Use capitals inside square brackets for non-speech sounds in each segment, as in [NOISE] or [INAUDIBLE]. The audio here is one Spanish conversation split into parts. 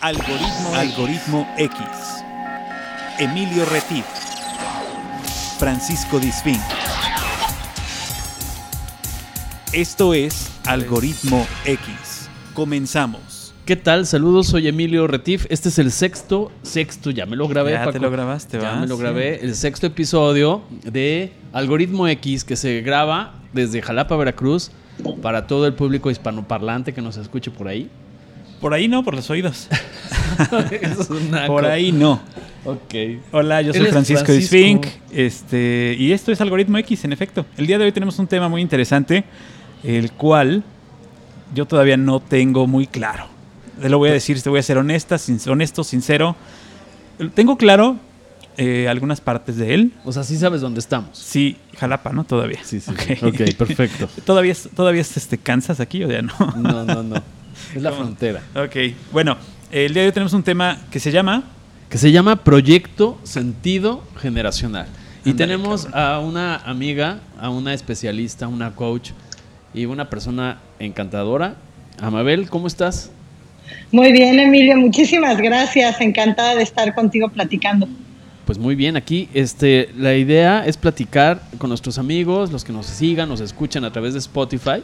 Algoritmo, Algoritmo X. Emilio Retif. Francisco Disfín. Esto es Algoritmo X. Comenzamos. ¿Qué tal? Saludos, soy Emilio Retif. Este es el sexto, sexto, ya me lo grabé. Ya te lo grabaste, Ya ¿va? me lo Sí. grabé. El sexto episodio de Algoritmo X que se graba desde Jalapa, Veracruz, para todo el público hispanoparlante que nos escuche por ahí. Por ahí no, por los oídos. [LAUGHS] Es un naco. Por ahí no. Ok. Hola, yo soy Francisco, Francisco. Disfink. Este, y esto es Algoritmo X, en efecto. El día de hoy tenemos un tema muy interesante, el cual yo todavía no tengo muy claro. Te lo voy a decir, te voy a ser honesta, sin- honesto, sincero. Tengo claro eh, algunas partes de él. O sea, sí sabes dónde estamos. Sí, Jalapa, ¿no? Todavía. Sí, sí. Ok. Ok, perfecto. [LAUGHS] ¿Todavía, todavía es, este, Kansas aquí o ya no? No, no, no. [LAUGHS] Es la ¿Cómo? frontera. Ok, bueno, el día de hoy tenemos un tema que se llama... que se llama Proyecto Sentido Generacional. Y tenemos a una amiga, a una especialista, una coach y una persona encantadora. Amabel, ¿cómo estás? Muy bien, Emilio, muchísimas gracias. Encantada de estar contigo platicando. Pues muy bien, aquí este, la idea es platicar con nuestros amigos, los que nos sigan, nos escuchan a través de Spotify.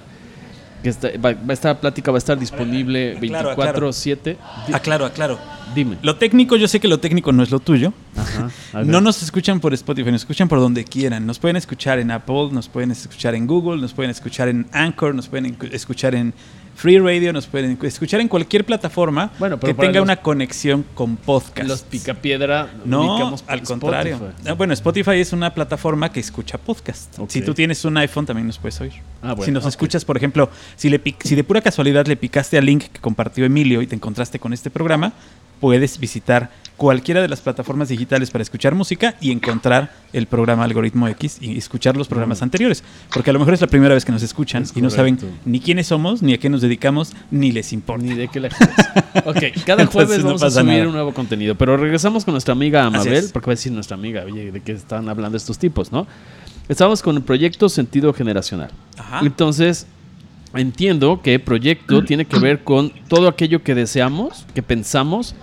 Que esta, va- esta plática va a estar disponible Aclaro, aclaro. 24-7. Di- Aclaro, aclaro. Dime. Lo técnico, yo sé que lo técnico no es lo tuyo. Ajá. No nos escuchan por Spotify, nos escuchan por donde quieran. Nos pueden escuchar en Apple, nos pueden escuchar en Google, nos pueden escuchar en Anchor, nos pueden escuchar en Free Radio, nos pueden escuchar en cualquier plataforma Bueno, que tenga los- una conexión con podcast. Los Picapiedra No, al contrario. Ah, bueno, Spotify es una plataforma que escucha podcast. Si tú tienes un iPhone, también nos puedes oír. Ah, bueno, si nos escuchas, por ejemplo, si, le si de pura casualidad le picaste al link que compartió Emilio y te encontraste con este programa, puedes visitar cualquiera de las plataformas digitales para escuchar música y encontrar el programa Algoritmo X y escuchar los programas anteriores. Porque a lo mejor es la primera vez que nos escuchan Es y no saben ni quiénes somos, ni a qué nos dedicamos, ni les importa. Ni de qué la [LAUGHS] Ok, cada Entonces jueves no vamos a subir nada. un nuevo contenido. Pero regresamos con nuestra amiga Amabel, porque va a decir nuestra amiga, oye, ¿de qué están hablando estos tipos, no? Estamos con el proyecto Sentido Generacional. Ajá. Entonces, entiendo que proyecto [CLEARS THROAT] tiene que ver con todo aquello que deseamos, que pensamos,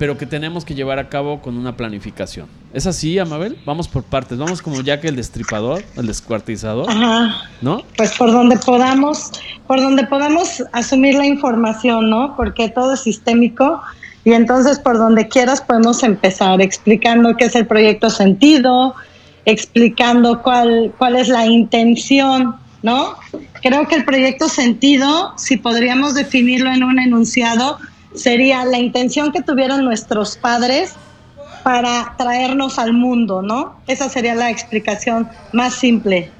pero que tenemos que llevar a cabo con una planificación. ¿Es así, Amabel? Vamos por partes. Vamos como ya que el destripador, el descuartizador, Ajá. ¿no? Pues por donde podamos, por donde podamos asumir la información, ¿no? Porque todo es sistémico y entonces por donde quieras podemos empezar explicando qué es el proyecto sentido, explicando cuál, cuál es la intención, ¿no? Creo que el proyecto sentido, si podríamos definirlo en un enunciado, sería la intención que tuvieron nuestros padres para traernos al mundo, ¿no? Esa sería la explicación más simple.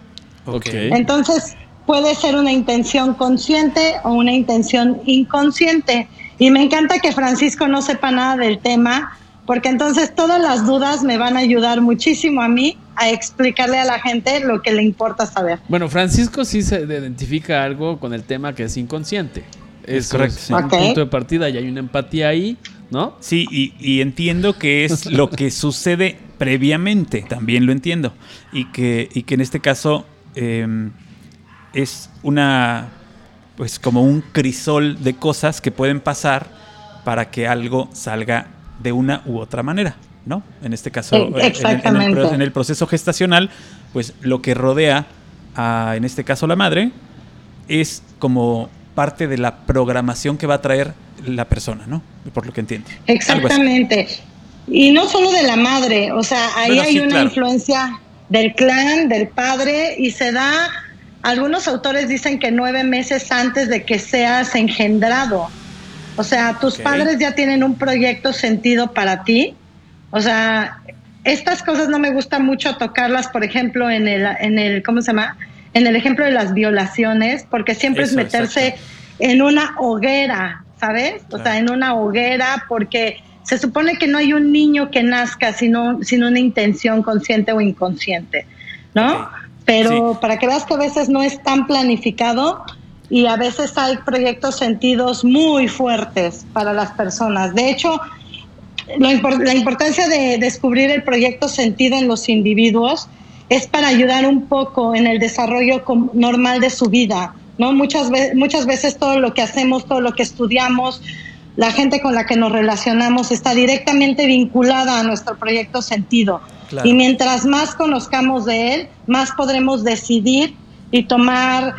Ok. Entonces, puede ser una intención consciente o una intención inconsciente. Y me encanta que Francisco no sepa nada del tema, porque entonces todas las dudas me van a ayudar muchísimo a mí a explicarle a la gente lo que le importa saber. Bueno, Francisco sí se identifica algo con el tema que es inconsciente. Es correcto, un punto de partida y hay una empatía ahí, ¿no? Sí, y, y entiendo que es [LAUGHS] lo que sucede previamente, también lo entiendo. Y que, y que en este caso eh, es una, pues como un crisol de cosas que pueden pasar para que algo salga de una u otra manera, ¿no? En este caso, en el- en el proceso gestacional, pues lo que rodea a, en este caso, la madre, es como parte de la programación que va a traer la persona, ¿no? Por lo que entiendo. Exactamente. Y no solo de la madre, o sea, ahí Bueno, hay sí, una claro. influencia del clan, del padre, y se da, algunos autores dicen que nueve meses antes de que seas engendrado. O sea, tus padres ya tienen un proyecto sentido para ti. O sea, estas cosas no me gusta mucho tocarlas, por ejemplo, en el, en el ¿cómo se llama? En el ejemplo de las violaciones, porque siempre Eso, es meterse exacto. en una hoguera, ¿sabes? O sea, en una hoguera, porque se supone que no hay un niño que nazca sino, sin una intención consciente o inconsciente, ¿no? Pero para que veas que a veces no es tan planificado y a veces hay proyectos sentidos muy fuertes para las personas. De hecho, lo la importancia de descubrir el proyecto sentido en los individuos es para ayudar un poco en el desarrollo normal de su vida, ¿no? Muchas, ve- muchas veces todo lo que hacemos, todo lo que estudiamos, la gente con la que nos relacionamos está directamente vinculada a nuestro proyecto sentido. Y mientras más conozcamos de él, más podremos decidir y tomar,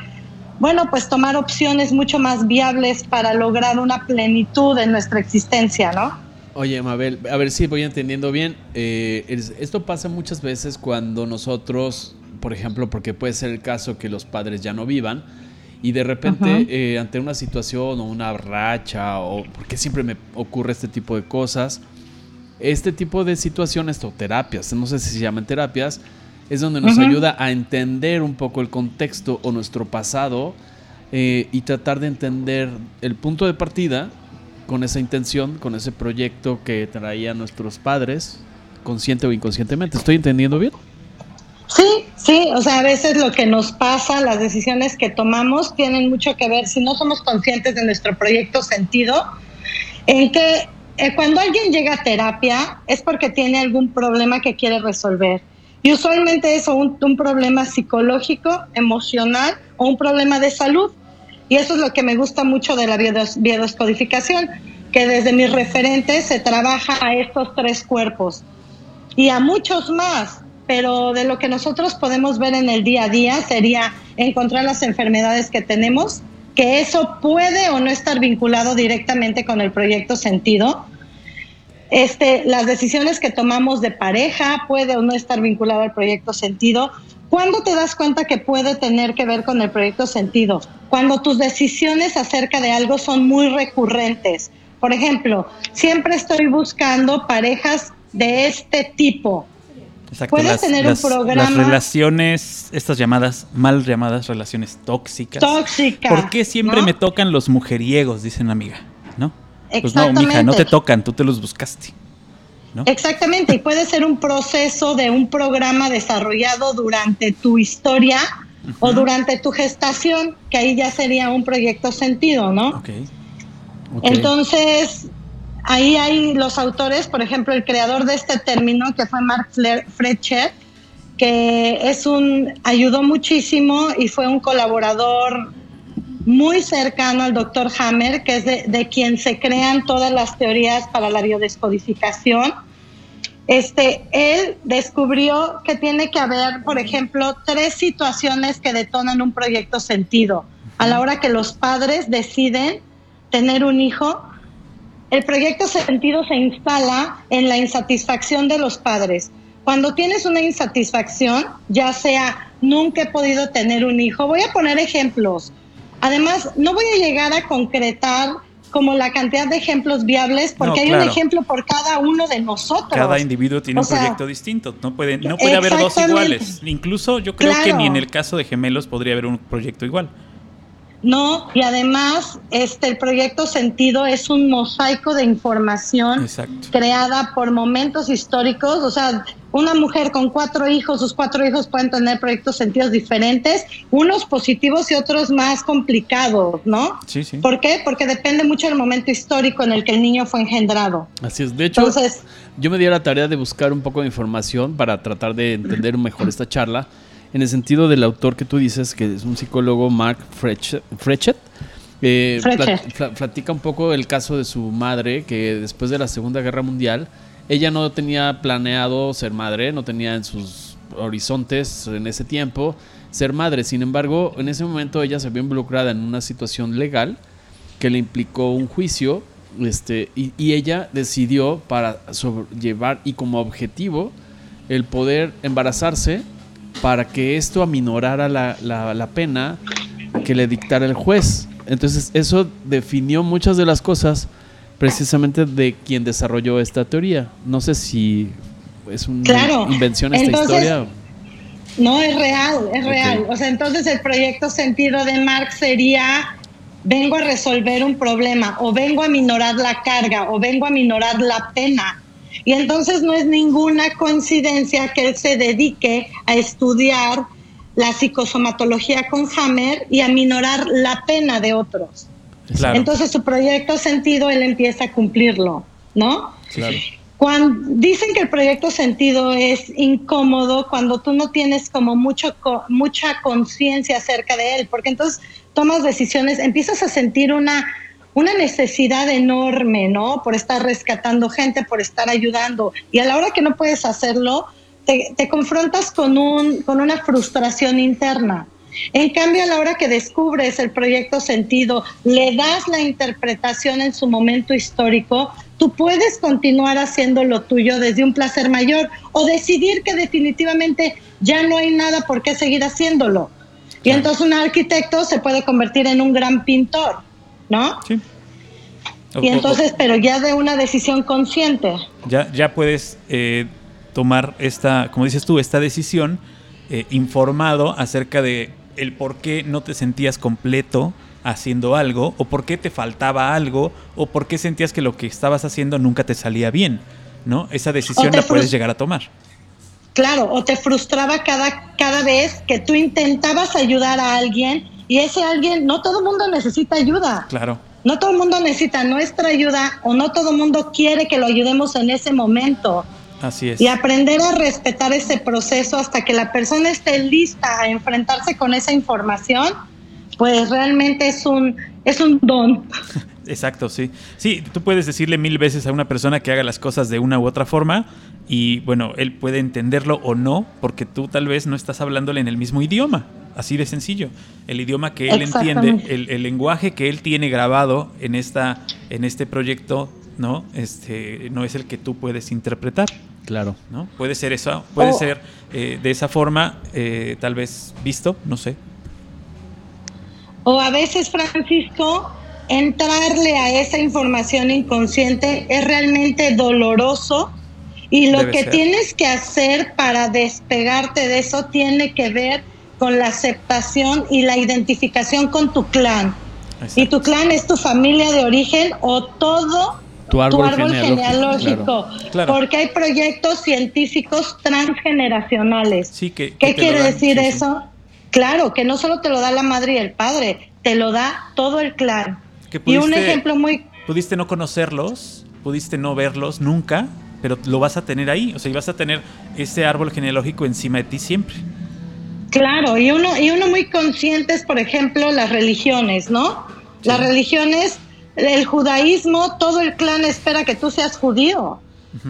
bueno, pues tomar opciones mucho más viables para lograr una plenitud en nuestra existencia, ¿no? Oye, Mabel, a ver si voy entendiendo bien. Eh, esto pasa muchas veces cuando nosotros, por ejemplo, porque puede ser el caso que los padres ya no vivan, y de repente eh, ante una situación o una racha, o porque siempre me ocurre este tipo de cosas, este tipo de situaciones o terapias, no sé si se llaman terapias, es donde nos ayuda a entender un poco el contexto o nuestro pasado eh, y tratar de entender el punto de partida con esa intención, con ese proyecto que traían nuestros padres, consciente o inconscientemente. ¿Estoy entendiendo bien? Sí, sí, o sea, a veces lo que nos pasa, las decisiones que tomamos tienen mucho que ver, si no somos conscientes de nuestro proyecto sentido, en que eh, cuando alguien llega a terapia es porque tiene algún problema que quiere resolver. Y usualmente es un, un problema psicológico, emocional o un problema de salud. Y eso es lo que me gusta mucho de la biodescodificación, que desde mis referentes se trabaja a estos tres cuerpos y a muchos más pero de lo que nosotros podemos ver en el día a día sería encontrar las enfermedades que tenemos, que eso puede o no estar vinculado directamente con el proyecto sentido. Este, las decisiones que tomamos de pareja puede o no estar vinculado al proyecto sentido. ¿Cuándo te das cuenta que puede tener que ver con el proyecto sentido? Cuando tus decisiones acerca de algo son muy recurrentes. Por ejemplo, siempre estoy buscando parejas de este tipo Exacto, Puedes tener un programa. Las relaciones, estas llamadas, mal llamadas relaciones tóxicas. Tóxicas. ¿Por qué siempre me tocan los mujeriegos? Dice una amiga, ¿no? Pues no, mija, no te tocan, tú te los buscaste. ¿No? Exactamente, y puede ser un proceso de un programa desarrollado durante tu historia o durante tu gestación, que ahí ya sería un proyecto sentido, ¿no? Ok. Entonces, Ahí hay los autores, por ejemplo, el creador de este término, que fue Mark Fletcher, que es un, ayudó muchísimo y fue un colaborador muy cercano al doctor Hammer, que es de, quien se crean todas las teorías para la biodescodificación. Este, él descubrió que tiene que haber, por ejemplo, tres situaciones que detonan un proyecto sentido. A la hora que los padres deciden tener un hijo, el proyecto sentido se instala en la insatisfacción de los padres. Cuando tienes una insatisfacción, ya sea nunca he podido tener un hijo, voy a poner ejemplos. Además, no voy a llegar a concretar como la cantidad de ejemplos viables, porque hay un ejemplo por cada uno de nosotros. Cada individuo tiene un proyecto distinto, no puede, no puede haber dos iguales. Incluso yo creo que ni en el caso de gemelos podría haber un proyecto igual. No, y además este el proyecto Sentido es un mosaico de información creada por momentos históricos, o sea, una mujer con cuatro hijos, sus cuatro hijos pueden tener proyectos sentidos diferentes, unos positivos y otros más complicados, ¿no? Sí, sí. ¿Por qué? Porque depende mucho del momento histórico en el que el niño fue engendrado. Así es. De hecho, yo me di la tarea de buscar un poco de información para tratar de entender mejor esta charla en el sentido del autor que tú dices, que es un psicólogo, Mark Frechet, eh, platica un poco el caso de su madre, que después de la Segunda Guerra Mundial, ella no tenía planeado ser madre, no tenía en sus horizontes en ese tiempo ser madre. Sin embargo, en ese momento ella se vio involucrada en una situación legal que le implicó un juicio este, y, ella decidió para llevar y como objetivo el poder embarazarse para que esto aminorara la, la, pena que le dictara el juez. Entonces eso definió muchas de las cosas precisamente de quien desarrolló esta teoría. No sé si es una invención esta historia. No, es real, es real. O sea, entonces el proyecto sentido de Marx sería vengo a resolver un problema o vengo a minorar la carga o vengo a minorar la pena y entonces no es ninguna coincidencia que él se dedique a estudiar la psicosomatología con Hammer y a minorar la pena de otros. Entonces su proyecto sentido él empieza a cumplirlo, ¿no? Cuando dicen que el proyecto sentido es incómodo cuando tú no tienes como mucho mucha conciencia acerca de él, porque entonces tomas decisiones, empiezas a sentir una una necesidad enorme, ¿no? Por estar rescatando gente, por estar ayudando. Y a la hora que no puedes hacerlo, te, te confrontas con, un, con una frustración interna. En cambio, a la hora que descubres el proyecto sentido, le das la interpretación en su momento histórico, tú puedes continuar haciendo lo tuyo desde un placer mayor o decidir que definitivamente ya no hay nada por qué seguir haciéndolo. Y entonces un arquitecto se puede convertir en un gran pintor, ¿no? Sí. y entonces, pero ya de una decisión consciente. Ya, ya puedes eh, tomar esta, como dices tú, esta decisión eh, informado acerca de el por qué no te sentías completo haciendo algo, o por qué te faltaba algo, o por qué sentías que lo que estabas haciendo nunca te salía bien, ¿no? Esa decisión la puedes llegar a tomar. Claro, o te frustraba cada, cada vez que tú intentabas ayudar a alguien y ese alguien, no todo el mundo necesita ayuda. Claro. No todo el mundo necesita nuestra ayuda o no todo el mundo quiere que lo ayudemos en ese momento. Así es. Y aprender a respetar ese proceso hasta que la persona esté lista a enfrentarse con esa información, pues realmente es un, es un don. [LAUGHS] Exacto, sí. Sí, tú puedes decirle mil veces a una persona que haga las cosas de una u otra forma y bueno, él puede entenderlo o no, porque tú tal vez no estás hablándole en el mismo idioma. Así de sencillo. El idioma que él entiende, el, el, lenguaje que él tiene grabado en, esta, en este proyecto, ¿no? Este, no es el que tú puedes interpretar. Claro. ¿no? Puede ser eso, puede ser eh, de esa forma, eh, tal vez visto, no sé. O a veces, Francisco, entrarle a esa información inconsciente es realmente doloroso y lo que tienes que hacer para despegarte de eso tiene que ver con la aceptación y la identificación con tu clan. Y tu clan es tu familia de origen o todo tu árbol, genealógico. Porque hay proyectos científicos transgeneracionales. Sí, que, ¿Qué quiere decir eso? Claro, que no solo te lo da la madre y el padre, te lo da todo el clan. y un ejemplo muy... Pudiste no conocerlos, pudiste no verlos nunca, pero lo vas a tener ahí. O sea, y vas a tener ese árbol genealógico encima de ti siempre. Claro, y uno, y uno muy consciente es, por ejemplo, las religiones, ¿no? Las religiones el judaísmo, todo el clan espera que tú seas judío.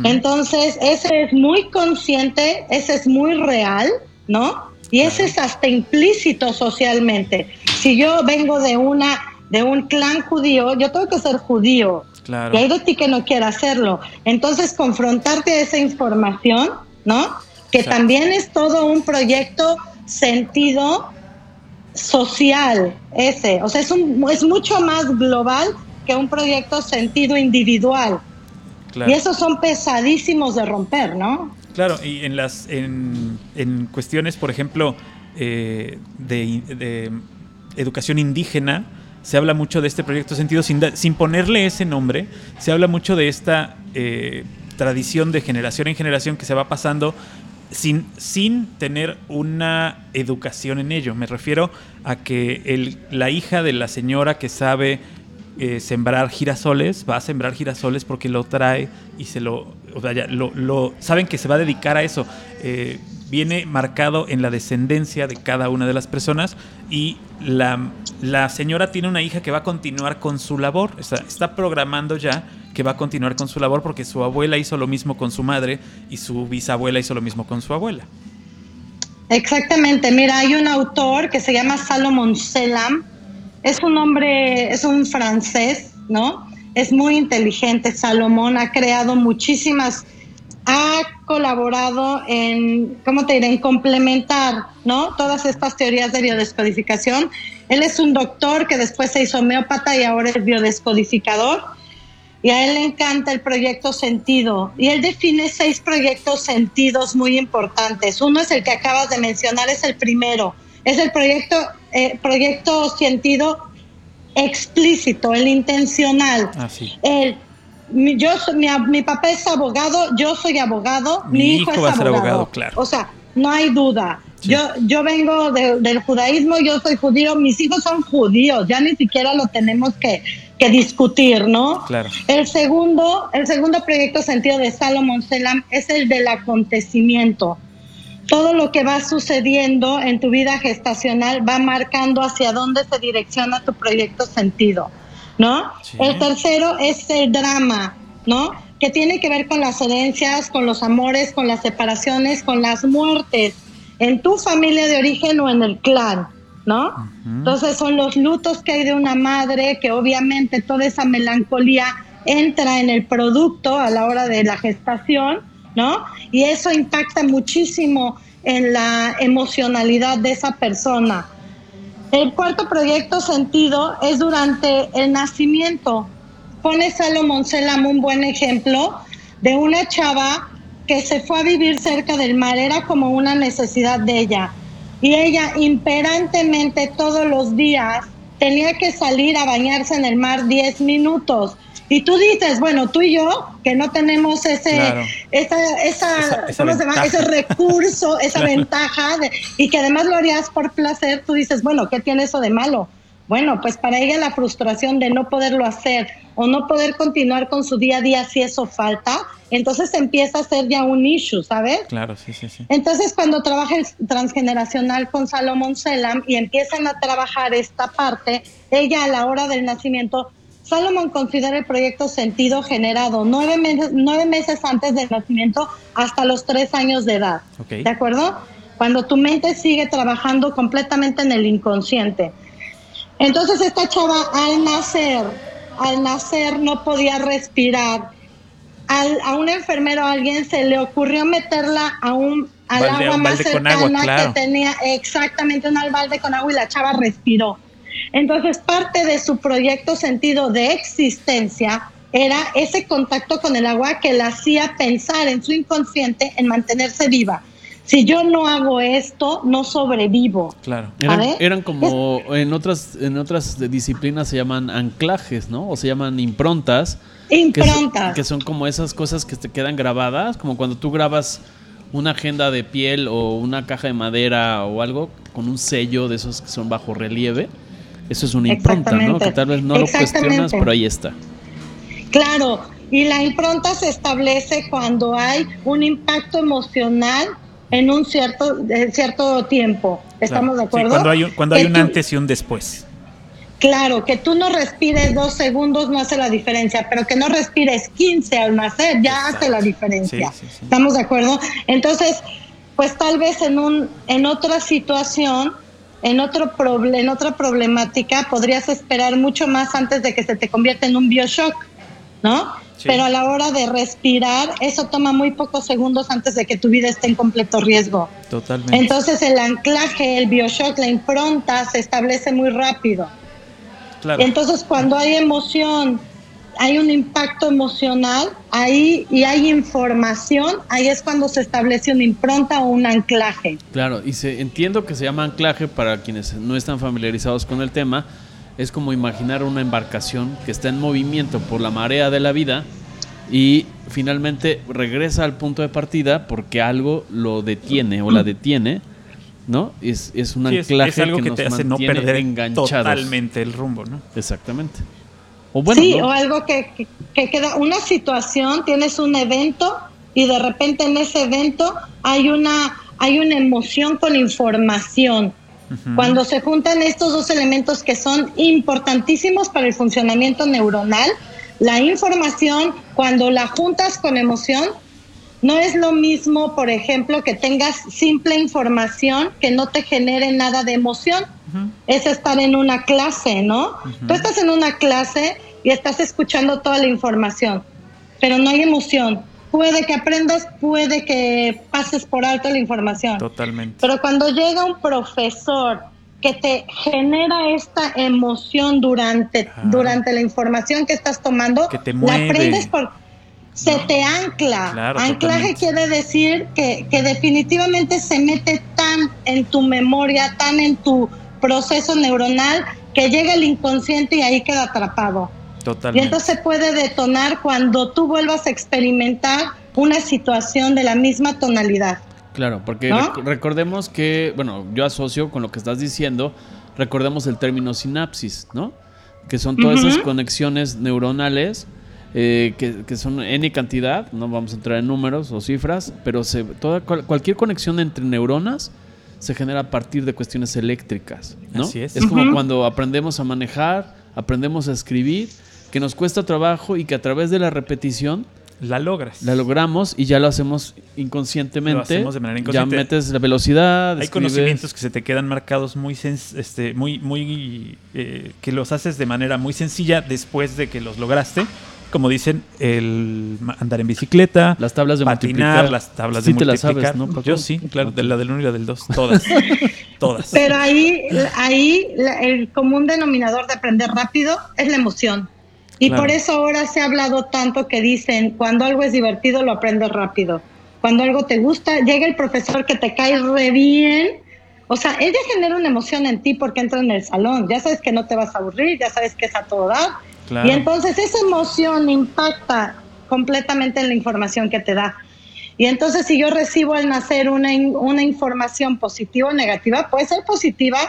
Entonces, ese es muy consciente, ese es muy real, ¿no? Y ese es hasta implícito socialmente. Si yo vengo de una de un clan judío, yo tengo que ser judío. Claro. Y hay de ti que no quiera hacerlo. Entonces, confrontarte a esa información, ¿no? Que también es todo un proyecto sentido social, ese. O sea, es, un, es mucho más global que un proyecto sentido individual. Y esos son pesadísimos de romper, ¿no? Claro, y en las en, en cuestiones, por ejemplo, eh, de, educación indígena, se habla mucho de este proyecto sentido sin, sin ponerle ese nombre, se habla mucho de esta eh, tradición de generación en generación que se va pasando sin, sin tener una educación en ello. Me refiero a que el, la hija de la señora que sabe eh, sembrar girasoles, va a sembrar girasoles porque lo trae y se lo, o sea, ya, lo, saben que se va a dedicar a eso. Eh, viene marcado en la descendencia de cada una de las personas y la, la, señora tiene una hija que va a continuar con su labor, está, está programando ya que va a continuar con su labor porque su abuela hizo lo mismo con su madre y su bisabuela hizo lo mismo con su abuela. Exactamente, mira, hay un autor que se llama Salomon Selam, es un hombre, es un francés, ¿no? Es muy inteligente, Salomón ha creado muchísimas, ha colaborado en, ¿cómo te diré?, en complementar, ¿no? Todas estas teorías de biodescodificación. Él es un doctor que después se hizo homeópata y ahora es biodescodificador. Y a él le encanta el proyecto sentido. Y él define seis proyectos sentidos muy importantes. Uno es el que acabas de mencionar, es el primero. Es el proyecto eh, proyecto sentido explícito, el intencional. Ah, el, mi, yo, mi, mi, papá es abogado, yo soy abogado, mi, hijo, es abogado. claro. O sea, no hay duda. Yo, yo vengo del judaísmo, yo soy judío, mis hijos son judíos, ya ni siquiera lo tenemos que, que discutir, ¿no? Claro. El segundo, el segundo proyecto sentido de Salomón Selam es el del acontecimiento todo lo que va sucediendo en tu vida gestacional va marcando hacia dónde se direcciona tu proyecto sentido. ¿no? Sí. El tercero es el drama, ¿no? Que tiene que ver con las herencias, con los amores, con las separaciones, con las muertes, en tu familia de origen o en el clan, ¿no? Entonces son los lutos que hay de una madre, que obviamente toda esa melancolía entra en el producto a la hora de la gestación, ¿no? Y eso impacta muchísimo en la emocionalidad de esa persona. El cuarto proyecto sentido es durante el nacimiento. Pone Salomón Selam un buen ejemplo de una chava que se fue a vivir cerca del mar, era como una necesidad de ella. Y ella imperantemente todos los días tenía que salir a bañarse en el mar 10 minutos. Y tú dices, bueno, tú y yo, que no tenemos ese, Claro. esa, esa, Esa- esa ¿cómo se llama? ese recurso, [LAUGHS] esa Claro. ventaja, de- y que además lo harías por placer, tú dices, bueno, ¿qué tiene eso de malo? Bueno, pues para ella la frustración de no poderlo hacer o no poder continuar con su día a día si eso falta, entonces empieza a ser ya un issue, ¿sabes? Claro, sí, sí, sí. Entonces, cuando trabaja el transgeneracional con Salomón Selam y empiezan a trabajar esta parte, ella a la hora del nacimiento, Salomón considera el proyecto sentido generado nueve meses, nueve meses antes del nacimiento hasta los tres años de edad. Ok. ¿De acuerdo? Cuando tu mente sigue trabajando completamente en el inconsciente. Entonces, esta chava al nacer, al nacer no podía respirar al- a un enfermero a alguien se le ocurrió meterla a un al Balde- agua un más cercana agua, claro. que tenía exactamente un balde con agua y la chava respiró. Entonces parte de su proyecto sentido de existencia era ese contacto con el agua que la hacía pensar en su inconsciente en mantenerse viva. Si yo no hago esto, no sobrevivo. Claro. Eran, eran como en otras en otras disciplinas se llaman anclajes, ¿no? O se llaman improntas. que son- Improntas. Que, son como esas cosas que te quedan grabadas, como cuando tú grabas una agenda de piel o una caja de madera o algo con un sello de esos que son bajo relieve. Eso es una impronta, ¿no? Que tal vez no lo cuestionas, pero ahí está. Claro, y la impronta se establece cuando hay un impacto emocional en un cierto, en cierto tiempo. ¿Estamos Claro. de Sí, acuerdo? cuando hay un, cuando hay un tú- antes y un después. Claro, que tú no respires dos segundos no hace la diferencia, pero que no respires 15 al nacer ya Exacto. hace la diferencia. Sí, sí, sí. ¿Estamos de acuerdo? Entonces, pues tal vez en, un, en otra situación, en, otro proble- en otra problemática, podrías esperar mucho más antes de que se te convierta en un bioshock, ¿no? Sí. Pero a la hora de respirar, eso toma muy pocos segundos antes de que tu vida esté en completo riesgo. Totalmente. Entonces el anclaje, el bioshock, la impronta se establece muy rápido. claro. Entonces, cuando hay emoción, hay un impacto emocional, ahí y hay información, ahí es cuando se establece una impronta o un anclaje. Claro, y se, entiendo que se llama anclaje para quienes no están familiarizados con el tema. Es como imaginar una embarcación que está en movimiento por la marea de la vida y finalmente regresa al punto de partida porque algo lo detiene o la detiene, ¿no? Es, es un Sí, anclaje es algo que, nos te hace no perder enganchados. totalmente el rumbo, ¿no? Exactamente. O bueno, sí, ¿no? o algo que, que- que queda, una situación, tienes un evento y de repente en ese evento hay una, hay una emoción con información. Cuando se juntan estos dos elementos que son importantísimos para el funcionamiento neuronal, la información, cuando la juntas con emoción, no es lo mismo, por ejemplo, que tengas simple información que no te genere nada de emoción. Es estar en una clase, ¿no? Tú estás en una clase y estás escuchando toda la información, pero no hay emoción. Puede que aprendas, puede que pases por alto la información. Totalmente. Pero cuando llega un profesor que te genera esta emoción durante, durante la información que estás tomando, Que te la aprendes por... Se te ancla. Claro, Anclaje totalmente. quiere decir que, que definitivamente se mete tan en tu memoria, tan en tu proceso neuronal, que llega el inconsciente y ahí queda atrapado. Y Totalmente. entonces se puede detonar cuando tú vuelvas a experimentar una situación de la misma tonalidad. Claro, porque ¿No? rec- recordemos que, bueno, yo asocio con lo que estás diciendo, recordemos el término sinapsis, ¿no? Que son todas esas conexiones neuronales eh, que, que son N cantidad, no vamos a entrar en números o cifras, pero se, toda, cual- cualquier conexión entre neuronas se genera a partir de cuestiones eléctricas, ¿no? Así es. como Ujú. cuando aprendemos a manejar, aprendemos a escribir, que nos cuesta trabajo y que a través de la repetición La logras. la logramos y ya lo hacemos inconscientemente. Lo hacemos de manera inconsciente. Ya metes la velocidad. Hay escribes. conocimientos que se te quedan marcados muy, este, muy, muy, eh, que los haces de manera muy sencilla después de que los lograste. Como dicen, el andar en bicicleta, Las tablas de patinar, multiplicar. las tablas Sí de te las multiplicar. sabes, ¿no, Paco? Yo sí, claro, de la del 1 y la del 2, todas. [LAUGHS] todas. Pero ahí, ahí la- el común denominador de aprender rápido es la emoción. Y Claro. por eso ahora se ha hablado tanto que dicen, cuando algo es divertido lo aprendes rápido. Cuando algo te gusta, llega el profesor que te cae re bien. O sea, ella genera una emoción en ti porque entra en el salón. Ya sabes que no te vas a aburrir, ya sabes que es a todo dar. Claro. Y entonces esa emoción impacta completamente en la información que te da. Y entonces si yo recibo al nacer una, una información positiva o negativa, puede ser positiva.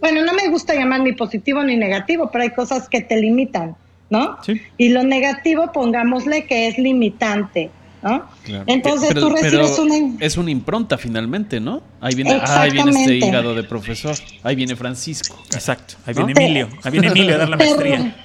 Bueno, no me gusta llamar ni positivo ni negativo, pero hay cosas que te limitan, ¿no? Sí. Y lo negativo, pongámosle que es limitante, ¿no? Claro. Entonces Pero- tú recibes pero una... in- Es una impronta finalmente, ¿no? Ahí viene, ah, ahí viene este hígado de profesor. Ahí viene Francisco. Exacto. Ahí ¿No? viene Emilio. Ahí viene Emilio a dar la Pero maestría.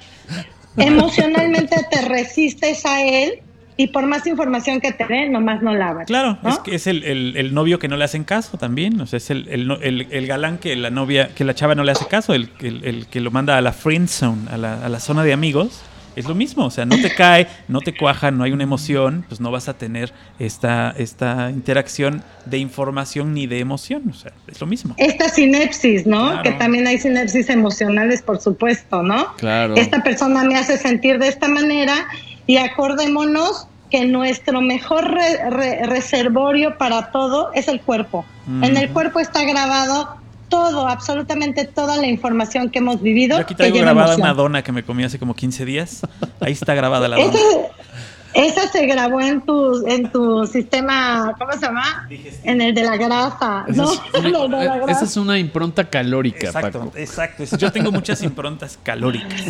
Emocionalmente te resistes a él y por más información que te dé, nomás no la hagas. Claro, ¿no? es que es el, el- el novio que no le hacen caso también. O sea, es el, el no- el- el galán que la novia, que la chava no le hace caso, el que lo manda a la friend zone, a la, a la zona de amigos. Es lo mismo, o sea, no te cae, no te cuaja, no hay una emoción, pues no vas a tener esta, esta interacción de información ni de emoción. O sea, es lo mismo. Esta sinapsis, ¿no? Claro. Que también hay sinapsis emocionales, por supuesto, ¿no? Claro. Esta persona me hace sentir de esta manera y acordémonos que nuestro mejor re- re- reservorio para todo es el cuerpo. En el cuerpo está grabado todo, absolutamente toda la información que hemos vivido. Yo aquí traigo grabada emoción. una dona que me comí hace como 15 días. Ahí está grabada la dona. Esa, esa se grabó en tu, en tu sistema, ¿cómo se llama? En el de la grasa. Esa ¿no? es, [LAUGHS] una, la esa grasa. es una impronta calórica, Exacto, Paco. exacto. Yo tengo muchas improntas calóricas.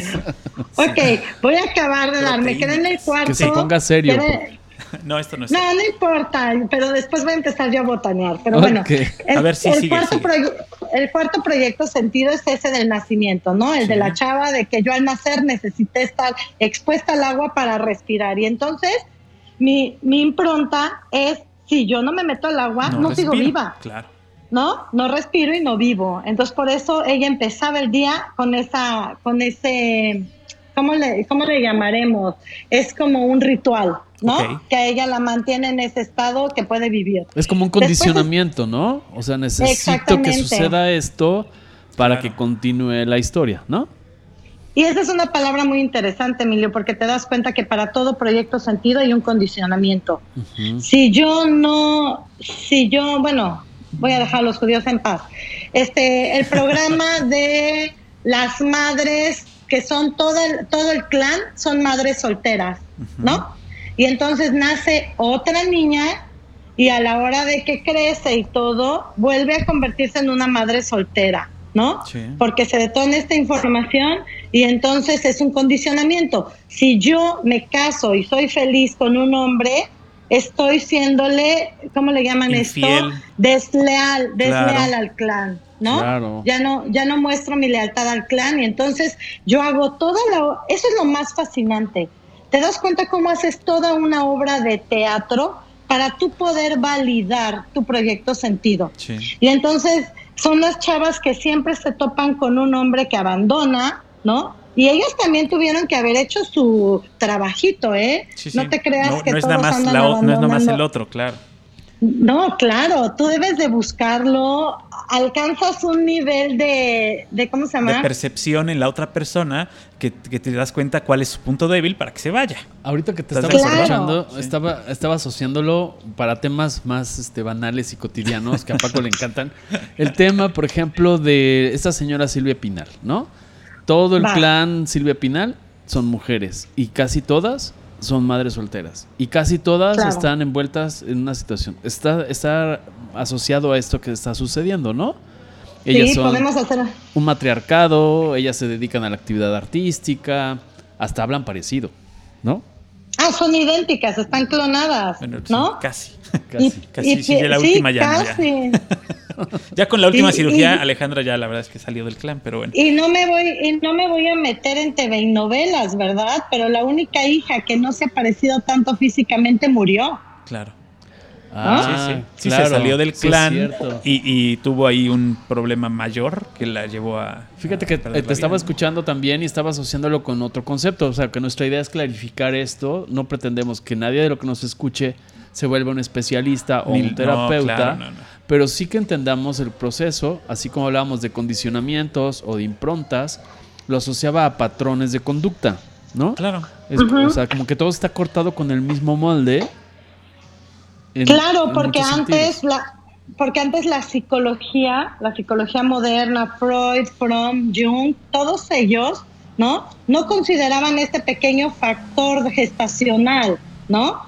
Ok, voy a acabar de dar. Me quedé en el cuarto. Que se ponga serio, Quedé- [LAUGHS] No, esto no es. No, no importa, pero después voy a empezar yo a botanear. Pero bueno, el, A ver, sí, el sigue, cuarto sigue. proye- el cuarto proyecto sentido es ese del nacimiento, ¿no? El de la chava, de que yo al nacer necesité estar expuesta al agua para respirar. Y entonces, mi, mi impronta es, si yo no me meto al agua, no, sigo respiro. viva. Claro. ¿no? No respiro y no vivo. Entonces, por eso ella empezaba el día con esa, con ese, ¿cómo le, cómo le llamaremos? Es como un ritual, ¿no? Que a ella la mantiene en ese estado que puede vivir. Es como un es- condicionamiento, ¿no? O sea, necesito que suceda esto para Claro. que continúe la historia, ¿no? Y esa es una palabra muy interesante, Emilio, porque te das cuenta que para todo proyecto sentido hay un condicionamiento. Si yo no, si yo, bueno, voy a dejar a los judíos en paz. Este, el programa [LAUGHS] de las madres que son todo el, todo el clan son madres solteras, ¿no? Y entonces nace otra niña y a la hora de que crece y todo, vuelve a convertirse en una madre soltera, ¿no? Sí. Porque se detona esta información y entonces es un condicionamiento. Si yo me caso y soy feliz con un hombre, estoy siéndole, ¿cómo le llaman Infiel. esto? Desleal, desleal Claro. al clan, ¿no? Claro. Ya no, ya no muestro mi lealtad al clan y entonces yo hago toda la, eso es lo más fascinante. ¿Te das cuenta cómo haces toda una obra de teatro para tú poder validar tu proyecto sentido? Sí. Y entonces son las chavas que siempre se topan con un hombre que abandona, ¿no? Y ellas también tuvieron que haber hecho su trabajito, ¿eh? Sí, sí. No te creas No- que no es todos nada más andan la o- no es nada más el otro, claro. No, claro, tú debes de buscarlo, alcanzas un nivel de, de ¿cómo se De llama? percepción en la otra persona que, que te das cuenta cuál es su punto débil para que se vaya. Ahorita que te ¿Estás estaba de escuchando, Sí. estaba, estaba asociándolo para temas más este, banales y cotidianos que a Paco le encantan. El tema, por ejemplo, de esta señora Silvia Pinal, ¿no? Todo el Va. clan Silvia Pinal son mujeres y casi todas son madres solteras. Y casi todas Claro. están envueltas en una situación. Está, está asociado a esto que está sucediendo, ¿no? Ellas sí, son podemos hacer. un matriarcado, ellas se dedican a la actividad artística, hasta hablan parecido, ¿no? Ah, son idénticas, están clonadas, Bueno, sí, ¿no? casi. Casi. [LAUGHS] Casi y sigue que- la sí, última ya. casi. [LAUGHS] Ya con la última Y- cirugía, y- Alejandra ya la verdad es que salió del clan, pero bueno. Y no me voy, y no me voy a meter en TV y novelas, ¿verdad? Pero la única hija que no se ha parecido tanto físicamente murió. Claro. Ah, sí, sí. Sí, claro. se salió del clan y, y tuvo ahí un problema mayor que la llevó a. Fíjate a que eh, te estaba vida, ¿no? escuchando también y estaba asociándolo con otro concepto. O sea, que nuestra idea es clarificar esto. No pretendemos que nadie de lo que nos escuche se vuelva un especialista o Ni- un no, terapeuta. claro, no, no. Pero sí que entendamos el proceso, así como hablábamos de condicionamientos o de improntas, lo asociaba a patrones de conducta, ¿no? Claro. Es- O sea, como que todo está cortado con el mismo molde. En- Claro, en porque antes sentidos. la porque antes la psicología, la psicología moderna, Freud, Fromm, Jung, todos ellos, ¿no? No consideraban este pequeño factor gestacional, ¿no?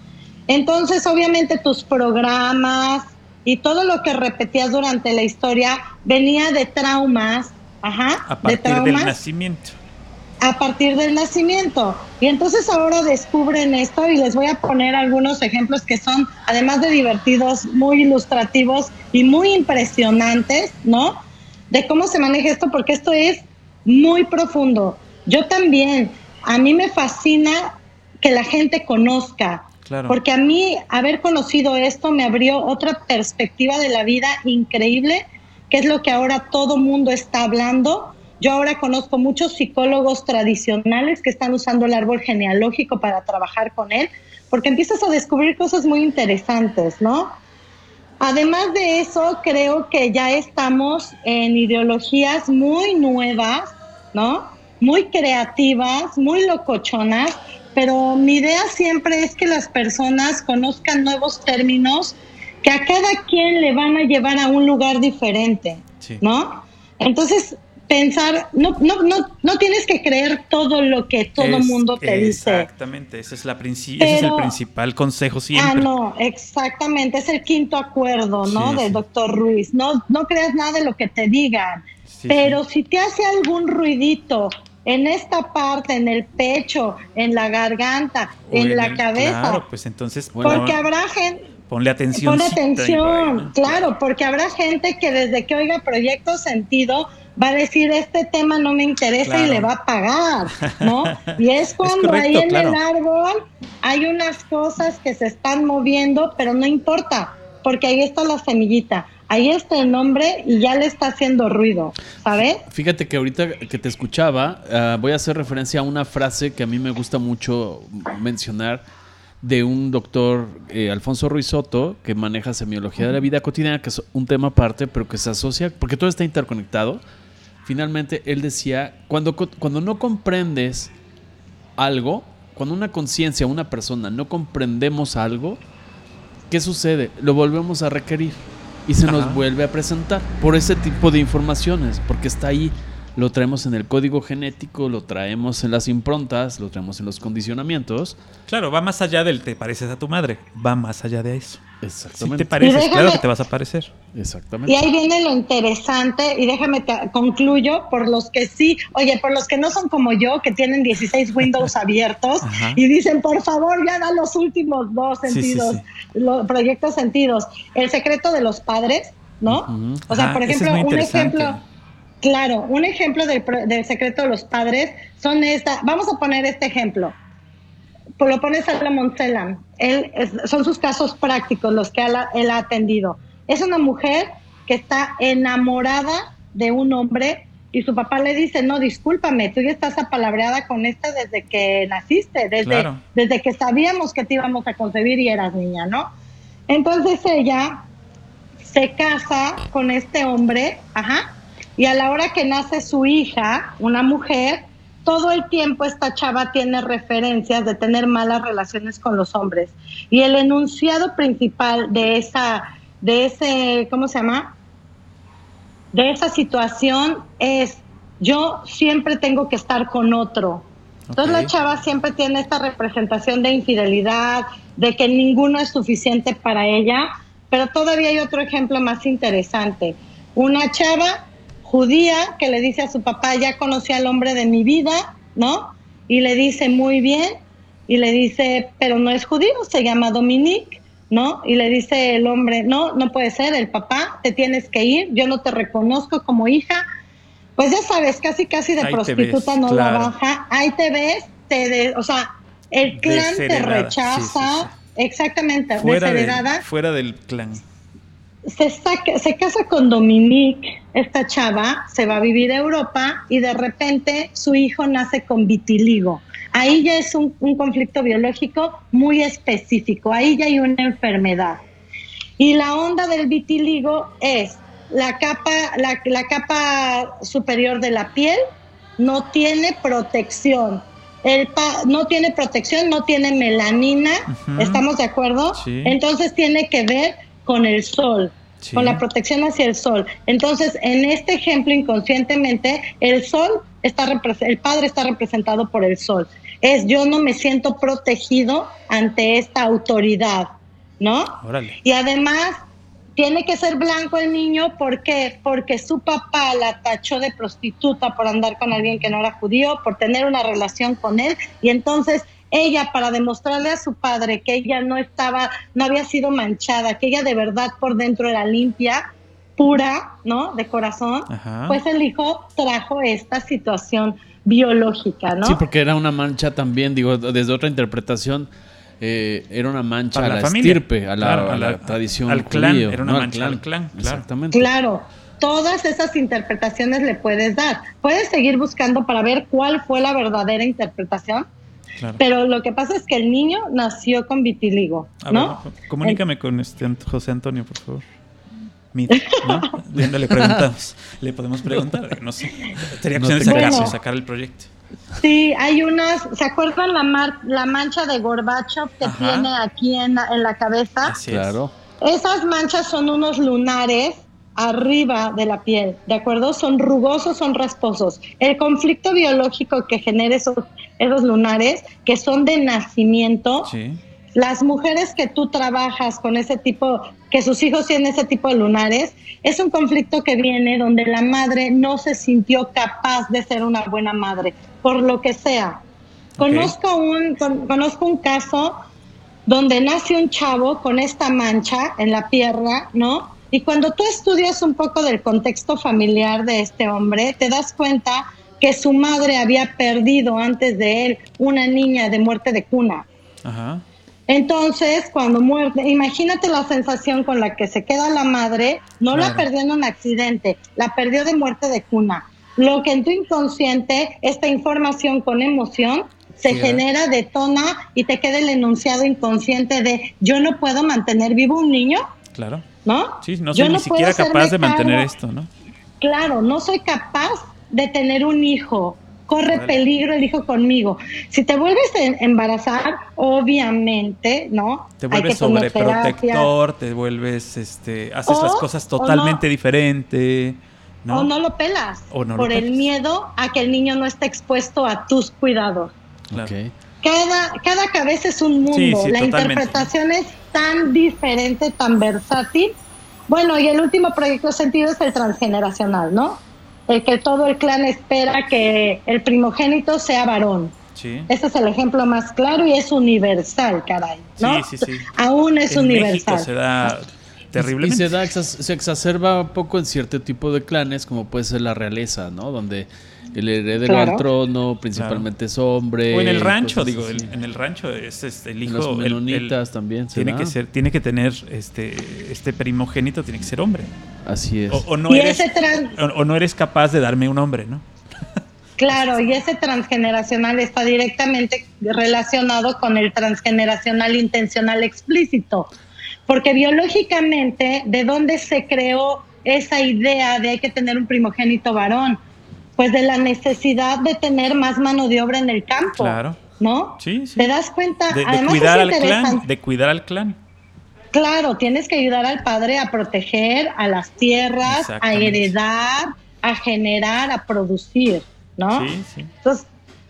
Entonces, obviamente tus programas y todo lo que repetías durante la historia venía de traumas, ajá, A de partir del traumas nacimiento. A partir del nacimiento. Y entonces ahora descubren esto y les voy a poner algunos ejemplos que son, además de divertidos, muy ilustrativos y muy impresionantes, ¿no? De cómo se maneja esto, porque esto es muy profundo. Yo también, a mí me fascina que la gente conozca, Claro. porque a mí haber conocido esto me abrió otra perspectiva de la vida increíble, que es lo que ahora todo mundo está hablando. Yo ahora conozco muchos psicólogos tradicionales que están usando el árbol genealógico para trabajar con él, porque empiezas a descubrir cosas muy interesantes, ¿no? Además de eso, creo que ya estamos en ideologías muy nuevas, ¿no? Muy creativas, muy locochonas, pero mi idea siempre es que las personas conozcan nuevos términos que a cada quien le van a llevar a un lugar diferente, Sí. ¿no? Entonces, pensar, no, no, no, no tienes que creer todo lo que todo el mundo te dice. Exactamente, ese es, la princi- ese es el principal consejo siempre. Ah, no, exactamente, es el quinto acuerdo, ¿no? Sí, Del sí. doctor Ruiz. No, no creas nada de lo que te digan, Sí, pero si te hace algún ruidito en esta parte, en el pecho, en la garganta, en, la cabeza, Claro, pues entonces Bueno, porque habrá gente, ponle atención. Pon atención, claro, porque habrá gente que desde que oiga Proyecto Sentido va a decir, este tema no me interesa y le va a pagar, ¿no? [LAUGHS] Y es cuando correcto, ahí en claro. el árbol hay unas cosas que se están moviendo, pero no importa, porque ahí está la semillita, ahí está el nombre y ya le está haciendo ruido, ¿sabes? Fíjate que ahorita que te escuchaba, ah, voy a hacer referencia a una frase que a mí me gusta mucho mencionar de un doctor, eh, Alfonso Ruiz Soto, que maneja semiología de la vida cotidiana, que es un tema aparte, pero que se asocia, porque todo está interconectado. Finalmente, él decía, cuando, cuando no comprendes algo, cuando una conciencia, una persona, no comprendemos algo, ¿qué sucede? Lo volvemos a requerir y se nos Ajá. vuelve a presentar por ese tipo de informaciones, porque está ahí, lo traemos en el código genético, lo traemos en las improntas, lo traemos en los condicionamientos. Claro, va más allá del te pareces a tu madre, va más allá de eso. Si Exactamente. te pareces, déjame- claro que te vas a parecer. Exactamente. Y ahí viene lo interesante, y déjame te concluyo, por los que sí, oye, por los que no son como yo, que tienen 16 Windows [LAUGHS] abiertos Ajá. y dicen, por favor, ya da los últimos dos Sí, sí, sentidos, sí. los proyectos sentidos. El secreto de los padres, ¿no? O sea, Ajá, por es ejemplo, un ejemplo, claro, un ejemplo del, del secreto de los padres son esta, vamos a poner este ejemplo. Lo pone Salomón Selam. Él es- son sus casos prácticos los que él ha, él ha atendido. Es una mujer que está enamorada de un hombre y su papá le dice, no, discúlpame, tú ya estás apalabreada con este desde que naciste, desde, Claro. desde que sabíamos que te íbamos a concebir y eras niña, ¿no? Entonces ella se casa con este hombre, ajá, y a la hora que nace su hija, una mujer, todo el tiempo esta chava tiene referencias de tener malas relaciones con los hombres. Y el enunciado principal de esa, de ese, ¿cómo se llama? De esa situación es, yo siempre tengo que estar con otro. Entonces la chava siempre tiene esta representación de infidelidad, de que ninguno es suficiente para ella, pero todavía hay otro ejemplo más interesante. Una chava judía que le dice a su papá, ya conocí al hombre de mi vida, ¿no? Y le dice, muy bien, y le dice, pero no es judío, se llama Dominique, ¿no? Y le dice el hombre, no, no puede ser, el papá, te tienes que ir, yo no te reconozco como hija. Pues ya sabes, casi casi de prostituta no la baja, ahí te ves, te de, o sea, el clan te rechaza, exactamente, fuera, fuera del clan. Se, se casa con Dominique, esta chava, se va a vivir a Europa y de repente su hijo nace con vitiligo. Ahí ya es un, conflicto biológico muy específico, ahí ya hay una enfermedad. Y la onda del vitiligo es la capa, la, capa superior de la piel no tiene protección. El no tiene protección, no tiene melanina, ¿estamos de acuerdo? Entonces tiene que ver con el sol, con la protección hacia el sol. Entonces, en este ejemplo, inconscientemente, el sol está el padre está representado por el sol. Es yo no me siento protegido ante esta autoridad, ¿no? Y además tiene que ser blanco el niño, ¿por qué? Porque su papá la tachó de prostituta por andar con alguien que no era judío, por tener una relación con él, y entonces ella para demostrarle a su padre que ella no estaba, no había sido manchada, que ella de verdad por dentro era limpia, pura, ¿no? De corazón, pues el hijo trajo esta situación biológica, ¿no? Sí, porque era una mancha también, digo, desde otra interpretación, eh, era una mancha a la, estirpe, a la, tradición al clan, era una mancha al clan, claro. Exactamente. Claro, todas esas interpretaciones le puedes dar. Puedes seguir buscando para ver cuál fue la verdadera interpretación, pero lo que pasa es que el niño nació con vitiligo, ¿no? comunícame con este José Antonio, por favor. ¿No? le preguntamos. [LAUGHS] Le podemos preguntar, no sé. Sería cuestión de sacar, sacar el proyecto. Sí, hay unas, ¿se acuerdan la, la mancha de Gorbachev que tiene aquí en la, en la cabeza? claro. Esas manchas son unos lunares arriba de la piel, ¿de acuerdo? Son rugosos, son rasposos. El conflicto biológico que genera esos, esos lunares, que son de nacimiento, las mujeres que tú trabajas con ese tipo, que sus hijos tienen ese tipo de lunares, es un conflicto que viene donde la madre no se sintió capaz de ser una buena madre, por lo que sea. Conozco, un, conozco un caso donde nace un chavo con esta mancha en la pierna, ¿no? Y cuando tú estudias un poco del contexto familiar de este hombre, te das cuenta que su madre había perdido antes de él una niña de muerte de cuna. Entonces, cuando muerde, imagínate la sensación con la que se queda la madre, no la perdió en un accidente, la perdió de muerte de cuna. Lo que en tu inconsciente, esta información con emoción, se genera, detona y te queda el enunciado inconsciente de yo no puedo mantener vivo un niño. Claro. ¿no? Sí, no soy ni siquiera capaz de mantener esto, ¿no? Claro, no soy capaz de tener un hijo. Corre peligro el hijo conmigo. Si te vuelves a embarazar, obviamente, ¿no? Te vuelves sobreprotector, te vuelves, este, haces las cosas totalmente diferente. ¿no? O no lo pelas por el miedo a que el niño no esté expuesto a tus cuidados. Cada, cada cabeza es un mundo. La interpretación es tan diferente, tan versátil. Bueno, y el último proyecto sentido es el transgeneracional, ¿no? El que todo el clan espera que el primogénito sea varón. Sí. Ese es el ejemplo más claro y es universal, caray. ¿no? Sí, sí, sí. Aún es universal. se da terriblemente. Y se, da, se exacerba un poco en cierto tipo de clanes, como puede ser la realeza, ¿no? Donde el heredero al trono principalmente es hombre. O en el rancho, digo, en el rancho es, este, el hijo. Los menonitas también. tiene que ser, tiene que tener este, este primogénito, tiene que ser hombre. Así es. O, no, eres, o, no eres capaz de darme un hombre, ¿no? Claro, y ese transgeneracional está directamente relacionado con el transgeneracional intencional explícito, porque biológicamente, ¿de dónde se creó esa idea de hay que tener un primogénito varón? pues de la necesidad de tener más mano de obra en el campo. Claro. ¿No? Sí, sí. ¿Te das cuenta? De, cuidar al clan, de cuidar al clan. Claro, tienes que ayudar al padre a proteger a las tierras, a heredar, a generar, a producir, ¿no? Sí, sí. Entonces,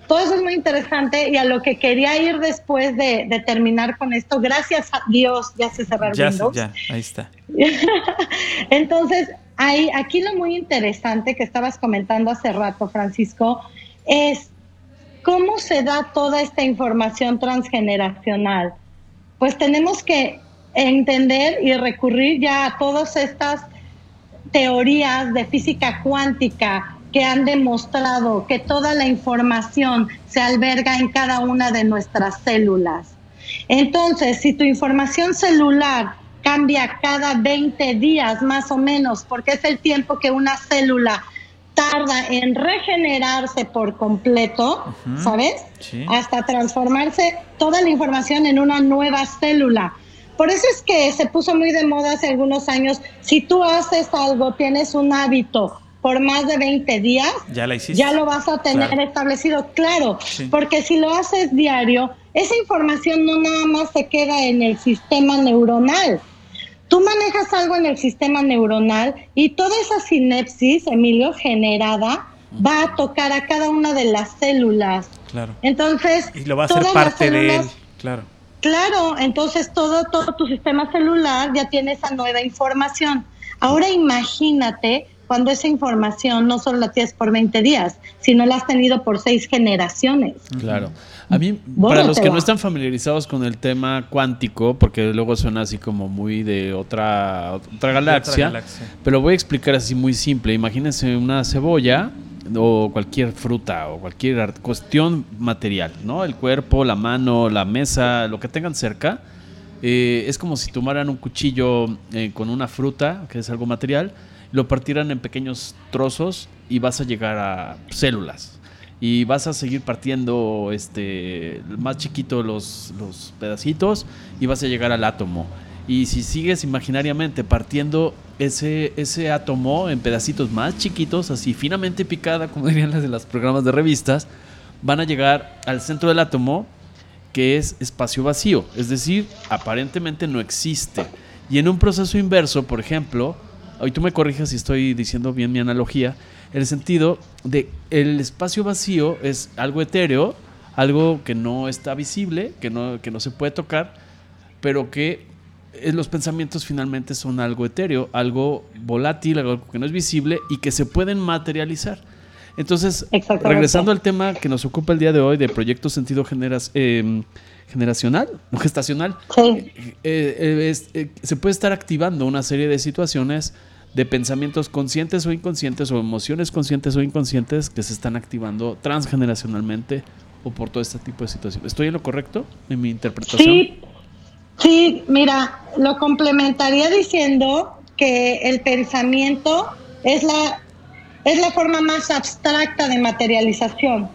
todo eso es muy interesante y a lo que quería ir después de, terminar con esto, gracias a Dios ya se cerraron ya, Ya, ahí está. [LAUGHS] Entonces, hay, aquí lo muy interesante que estabas comentando hace rato, Francisco, es cómo se da toda esta información transgeneracional. Pues tenemos que entender y recurrir ya a todas estas teorías de física cuántica que han demostrado que toda la información se alberga en cada una de nuestras células. Entonces, si tu información celular cambia cada 20 días más o menos, porque es el tiempo que una célula tarda en regenerarse por completo, ¿sabes? Hasta transformarse toda la información en una nueva célula. Por eso es que se puso muy de moda hace algunos años, si tú haces algo, tienes un hábito por más de 20 días, ya, lo vas a tener establecido, claro, porque si lo haces diario, esa información no nada más se queda en el sistema neuronal. Tú manejas algo en el sistema neuronal y toda esa sinapsis, Emilio, generada, va a tocar a cada una de las células. Claro. Entonces, y lo va a hacer parte de él, claro. Claro, entonces todo, todo tu sistema celular ya tiene esa nueva información. Ahora imagínate cuando esa información no solo la tienes por 20 días, sino la has tenido por seis generaciones. Claro. A mí, para los que no están familiarizados con el tema cuántico, porque luego suena así como muy de otra, otra, galaxia, pero voy a explicar así muy simple. Imagínense una cebolla o cualquier fruta o cualquier cuestión material, ¿no? El cuerpo, la mano, la mesa, lo que tengan cerca. Eh, es como si tomaran un cuchillo eh, con una fruta, que es algo material, lo partieran en pequeños trozos y vas a llegar a células. Y vas a seguir partiendo este, más chiquito los, los pedacitos y vas a llegar al átomo. Y si sigues imaginariamente partiendo ese, ese átomo en pedacitos más chiquitos, así finamente picada, como dirían las de los programas de revistas, van a llegar al centro del átomo, que es espacio vacío. Es decir, aparentemente no existe. Y en un proceso inverso, por ejemplo, hoy tú me corriges si estoy diciendo bien mi analogía, el sentido de el espacio vacío es algo etéreo, algo que no está visible, que no, que no se puede tocar, pero que eh, los pensamientos finalmente son algo etéreo, algo volátil, algo que no es visible y que se pueden materializar. Entonces, regresando al tema que nos ocupa el día de hoy de proyecto sentido generas, eh, generacional, gestacional, eh, eh, se puede estar activando una serie de situaciones de pensamientos conscientes o inconscientes o emociones conscientes o inconscientes que se están activando transgeneracionalmente o por todo este tipo de situaciones. ¿Estoy en lo correcto en mi interpretación? Sí, sí, mira, lo complementaría diciendo que el pensamiento es la, es la forma más abstracta de materialización,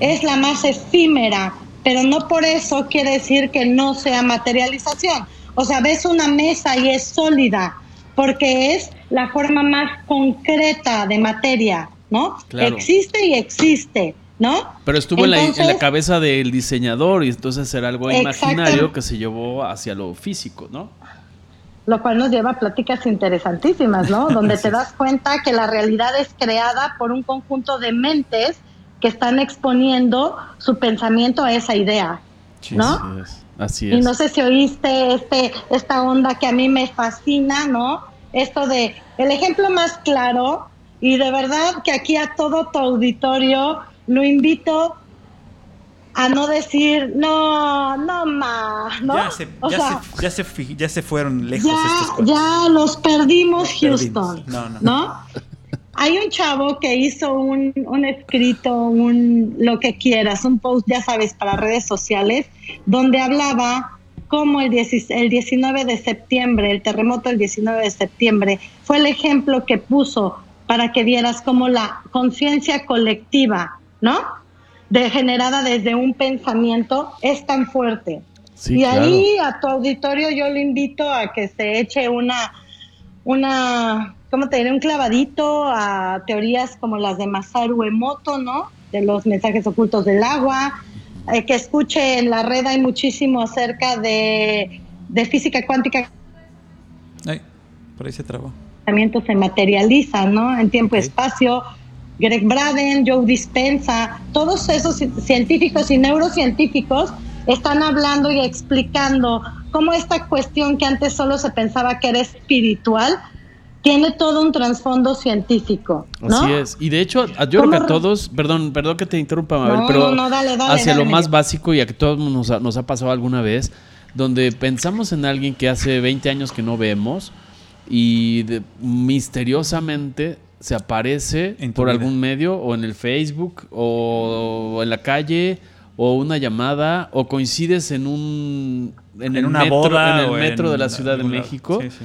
es la más efímera, pero no por eso quiere decir que no sea materialización. O sea, ves una mesa y es sólida, porque es la forma más concreta de materia, ¿no? Existe y existe, ¿no? Pero estuvo en, la, cabeza del diseñador y entonces era algo imaginario que se llevó hacia lo físico, ¿no? Lo cual nos lleva a pláticas interesantísimas, ¿no? [LAUGHS] Donde te das cuenta que la realidad es creada por un conjunto de mentes que están exponiendo su pensamiento a esa idea, ¿no? Así es. Así es. Y no sé si oíste este, esta onda que a mí me fascina, ¿no? Esto de el ejemplo más claro y de verdad que aquí a todo tu auditorio lo invito a no decir no, no más, ¿no? Ya se, ya, se, ya, se, fueron lejos ya, estos Ya los perdimos, Houston, no, no. ¿no? Hay un chavo que hizo un, un escrito, un lo que quieras, un post, ya sabes, para redes sociales, donde hablaba como el, 19 de septiembre, el terremoto del 19 de septiembre, fue el ejemplo que puso para que vieras cómo la conciencia colectiva, ¿no? Degenerada desde un pensamiento es tan fuerte. y ahí a tu auditorio yo le invito a que se eche una, una, ¿cómo te diré? Un clavadito a teorías como las de Masaru Emoto, ¿no? De los mensajes ocultos del agua, eh, que escuche en la red hay muchísimo acerca de, física cuántica. Ay, por ahí se trabó. Se materializa, ¿no? En tiempo y espacio. Greg Braden, Joe Dispensa, todos esos científicos y neurocientíficos están hablando y explicando cómo esta cuestión que antes solo se pensaba que era espiritual, tiene todo un trasfondo científico. ¿no? Así es. Y de hecho, yo creo que a todos, perdón, perdón que te interrumpa, Mabel, pero hacia lo más básico y a que todos nos ha, nos ha pasado alguna vez, donde pensamos en alguien que hace 20 años que no vemos y de- misteriosamente se aparece En por vida. algún medio o en el Facebook o en la calle o una llamada o coincides en un en, En el una metro, boda en el metro en de la Ciudad de. México Sí, sí.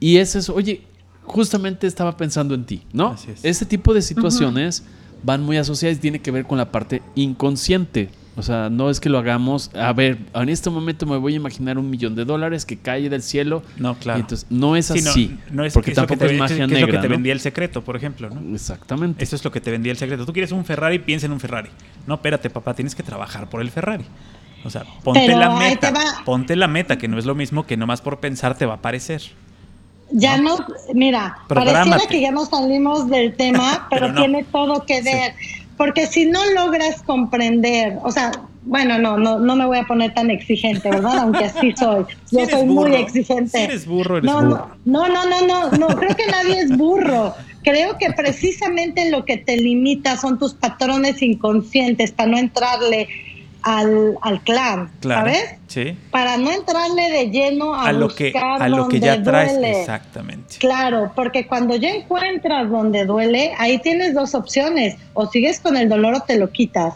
y es eso, oye, justamente estaba pensando en ti, ¿no? Así es. Ese tipo de situaciones van muy asociadas y tiene que ver con la parte inconsciente. O sea, no es que lo hagamos, a ver, en este momento me voy a imaginar un millón de dólares que cae del cielo. No, claro. Y entonces, no es Sí, no, así. no es porque es lo que tampoco te- es magia que es lo negra. que te ¿no? vendía el secreto, por ejemplo, ¿no? Exactamente. Eso es lo que te vendía el secreto. Tú quieres un Ferrari, piensa en un Ferrari. No, espérate, papá, tienes que trabajar por el Ferrari. O sea, ponte Pero la ahí meta. te va. Ponte la meta, que no es lo mismo que nomás por pensar te va a aparecer. Ya no, mira, pareciera que ya no salimos del tema, [LAUGHS] pero, Pero no. tiene todo que ver. Porque si no logras comprender, o sea, bueno, no, no, no me voy a poner tan exigente, ¿verdad? Aunque así soy. [LAUGHS] Yo soy muy exigente. si eres burro, eres no, burro. No, no, no, no, no, no, creo que nadie es burro. Creo que precisamente lo que te limita son tus patrones inconscientes para no entrarle al, al clan, Claro. ¿sabes? Sí. Para no entrarle de lleno a, A lo que, a lo que ya traes. duele. Exactamente. Claro, porque cuando ya encuentras donde duele, ahí tienes dos opciones, o sigues con el dolor o te lo quitas.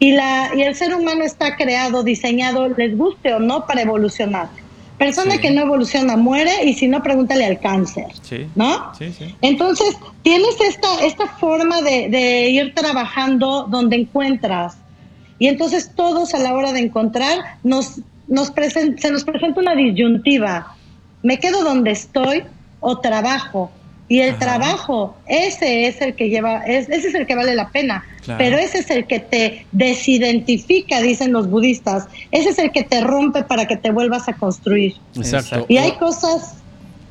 Y, la, y el ser humano está creado, diseñado, les guste o no, para evolucionar. Persona Sí. que no evoluciona muere y si no, pregúntale al cáncer, Sí. ¿no? Sí, sí. Entonces, tienes esta, esta forma de, de ir trabajando donde encuentras. Y entonces todos a la hora de encontrar nos, nos presen- se nos presenta una disyuntiva. ¿Me quedo donde estoy o trabajo? Y el Ajá. trabajo, ese es el que lleva, es- ese es el que vale la pena. Claro. Pero ese es el que te desidentifica, dicen los budistas. Ese es el que te rompe para que te vuelvas a construir. Exacto. Y hay cosas...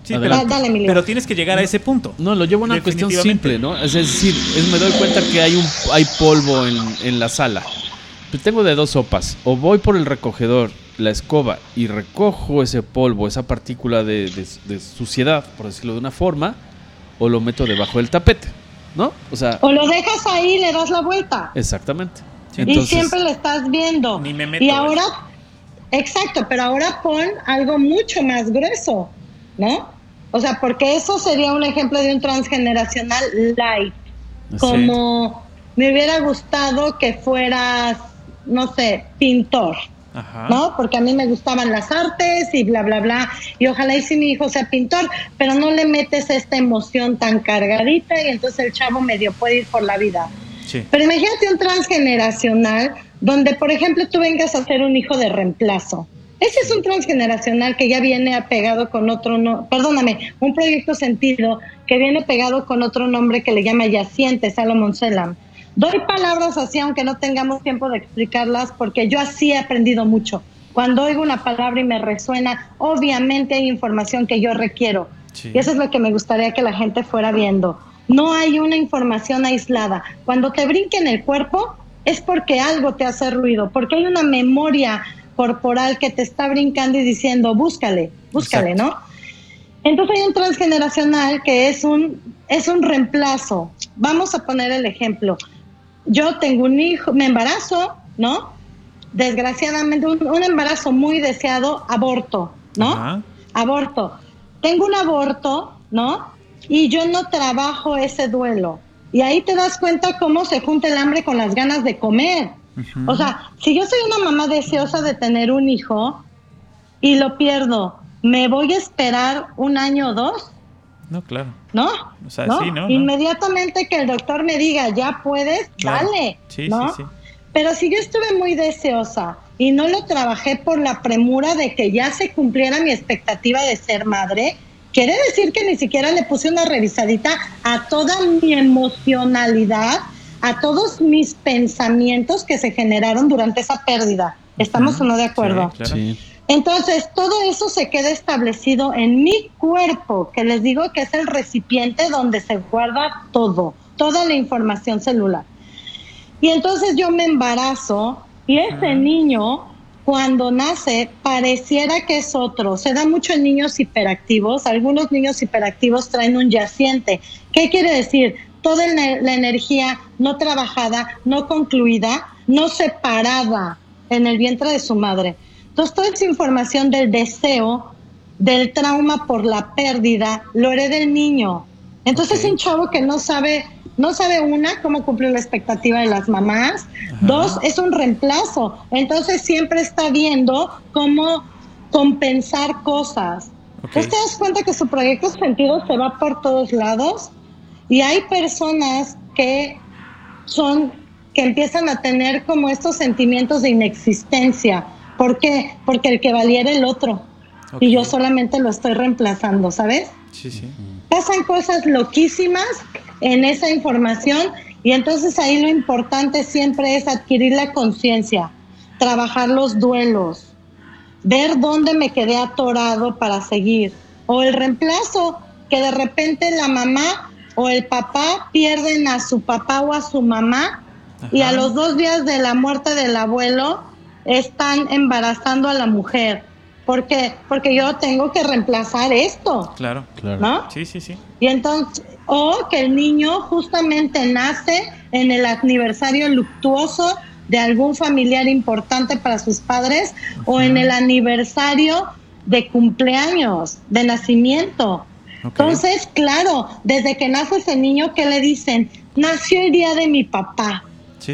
Sí, pero. Dale, Emilio. pero tienes que llegar a ese punto. No, lo llevo a una cuestión simple, ¿no? Es decir, es, me doy cuenta que hay un hay polvo en, en la sala. Pues tengo de dos sopas. O voy por el recogedor, la escoba, y recojo ese polvo, esa partícula de, de- de suciedad, por decirlo de una forma, o lo meto debajo del tapete, ¿no? O sea, O lo dejas ahí y le das la vuelta. exactamente. y siempre lo estás viendo. Ni me meto, y güey. ahora, exacto, pero ahora pon algo mucho más grueso, ¿no? O sea, porque eso sería un ejemplo de un transgeneracional light. Sí. Como me hubiera gustado que fueras, no sé, pintor, Ajá. ¿no? Porque a mí me gustaban las artes y bla, bla, bla. Y ojalá y si mi hijo sea pintor, pero no le metes esta emoción tan cargadita y entonces el chavo medio puede ir por la vida. Sí. Pero imagínate un transgeneracional donde, por ejemplo, tú vengas a ser un hijo de reemplazo. Ese es un transgeneracional que ya viene apegado con otro, no, perdóname, un proyecto sentido que viene pegado con otro nombre que le llama yaciente, Salomon Selam. Doy palabras así, aunque no tengamos tiempo de explicarlas, porque yo así he aprendido mucho. Cuando oigo una palabra y me resuena, obviamente hay información que yo requiero. Sí. Y eso es lo que me gustaría que la gente fuera viendo. No hay una información aislada. Cuando te brinque en el cuerpo es porque algo te hace ruido, porque hay una memoria corporal que te está brincando y diciendo, búscale, búscale, Exacto. ¿no? Entonces hay un transgeneracional que es un, es un reemplazo. Vamos a poner el ejemplo. Yo tengo un hijo, me embarazo, ¿no? Desgraciadamente, un, un embarazo muy deseado, aborto, ¿no? Ajá. aborto. Tengo un aborto, ¿no? Y yo no trabajo ese duelo. Y ahí te das cuenta cómo se junta el hambre con las ganas de comer. O sea, si yo soy una mamá deseosa de tener un hijo y lo pierdo, ¿me voy a esperar un año o dos? No, claro. ¿No? O sea, ¿No? sí, ¿no? ¿no? Inmediatamente que el doctor me diga, ya puedes, Claro. dale. Sí, ¿no? sí, sí. Pero si yo estuve muy deseosa y no lo trabajé por la premura de que ya se cumpliera mi expectativa de ser madre, quiere decir que ni siquiera le puse una revisadita a toda mi emocionalidad, a todos mis pensamientos que se generaron durante esa pérdida. ¿Estamos Ujú. o no de acuerdo? Sí, claro. Sí. Entonces, todo eso se queda establecido en mi cuerpo, que les digo que es el recipiente donde se guarda todo, toda la información celular. Y entonces yo me embarazo y ese niño, cuando nace, pareciera que es otro. Se da mucho en niños hiperactivos. Algunos niños hiperactivos traen un yaciente. ¿Qué quiere decir? Toda la la energía no trabajada, no concluida, no separada en el vientre de su madre. Entonces, toda esa información del deseo, del trauma por la pérdida, lo hereda el niño. Entonces, es un chavo que no sabe, no sabe una, cómo cumplir la expectativa de las mamás. Dos, es un reemplazo. Entonces, siempre está viendo cómo compensar cosas. Entonces, te das cuenta que su proyecto sentido se va por todos lados y hay personas que son que empiezan a tener como estos sentimientos de inexistencia. ¿Por qué? Porque el que valiera el otro y yo solamente lo estoy reemplazando, ¿sabes? Sí, sí. Pasan cosas loquísimas en esa información y entonces ahí lo importante siempre es adquirir la conciencia, trabajar los duelos, ver dónde me quedé atorado para seguir. O el reemplazo, que de repente la mamá o el papá pierden a su papá o a su mamá y a los dos días de la muerte del abuelo están embarazando a la mujer. ¿Por qué? Porque yo tengo que reemplazar esto, Claro. Claro. ¿no? Sí, sí, sí. Y entonces, o que el niño justamente nace en el aniversario luctuoso de algún familiar importante para sus padres o en el aniversario de cumpleaños, de nacimiento. Ok. Entonces, claro, desde que nace ese niño, ¿qué le dicen? Nació el día de mi papá, Sí, sí.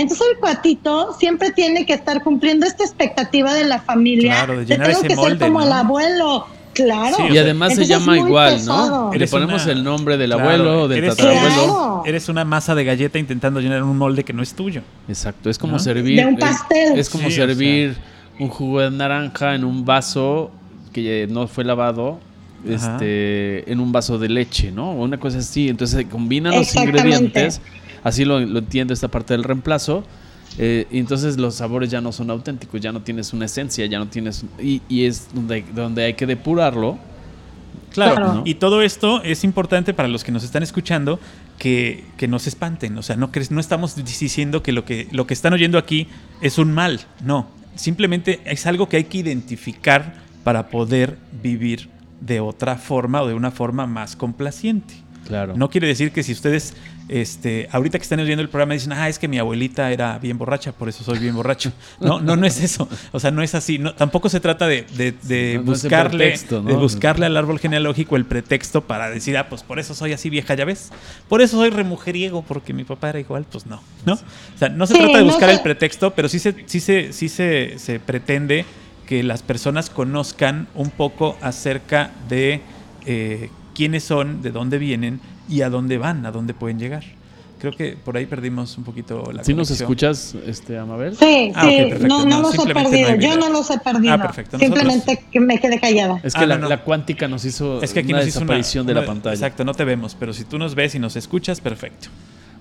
Entonces el cuatito siempre tiene que estar cumpliendo esta expectativa de la familia. Claro, de llenar tengo ese que molde, ser como ¿no? el abuelo. Claro. Sí, o Y además se llama igual, pesado. ¿no? Le ponemos una- el nombre del Claro, abuelo, del eres- tatarabuelo. Claro. Eres una masa de galleta intentando llenar un molde que no es tuyo. Exacto, es como ¿No? servir. De un es- pastel. Es, como Sí, o servir un jugo de naranja en un vaso que no fue lavado. Ajá. Este, en un vaso de leche, ¿no? O una cosa así. Entonces se combinan los ingredientes. Así lo, lo entiendo esta parte del reemplazo. eh, y entonces los sabores ya no son auténticos, ya no tienes una esencia, ya no tienes. Y, y es donde, donde hay que depurarlo. Claro, Claro. y todo esto es importante para los que nos están escuchando que, que no se espanten. O sea, no, no estamos diciendo que lo, que lo que están oyendo aquí es un mal. No, simplemente es algo que hay que identificar para poder vivir de otra forma o de una forma más complaciente. Claro. No quiere decir que si ustedes, este, ahorita que están oyendo el programa dicen, ah, es que mi abuelita era bien borracha, por eso soy bien borracho. [LAUGHS] No, no, no es eso. O sea, no es así. No, tampoco se trata de, de- de No, no es el buscarle, pretexto, ¿no? de buscarle al árbol genealógico el pretexto para decir, ah, pues por eso soy así vieja, ya ves. Por eso soy remujeriego, porque mi papá era igual, pues no. ¿No? O sea, no se Sí, trata de no buscar se- el pretexto, pero sí se, sí se, sí se, se pretende que las personas conozcan un poco acerca de eh, quiénes son, de dónde vienen y a dónde van, a dónde pueden llegar. Creo que por ahí perdimos un poquito la ¿Sí nos conexión. escuchas, este, Amabel? Sí, Ah, sí, ok, perfecto. no, no, No, los he simplemente no perdido, hay yo no los he perdido. Ah, perfecto. Nosotros- Simplemente que me quedé callada. Es que Ah, la, no, no. la cuántica nos hizo Es que aquí una nos hizo una, desaparición de la una- pantalla. Exacto, no te vemos, pero si tú nos ves y nos escuchas, perfecto.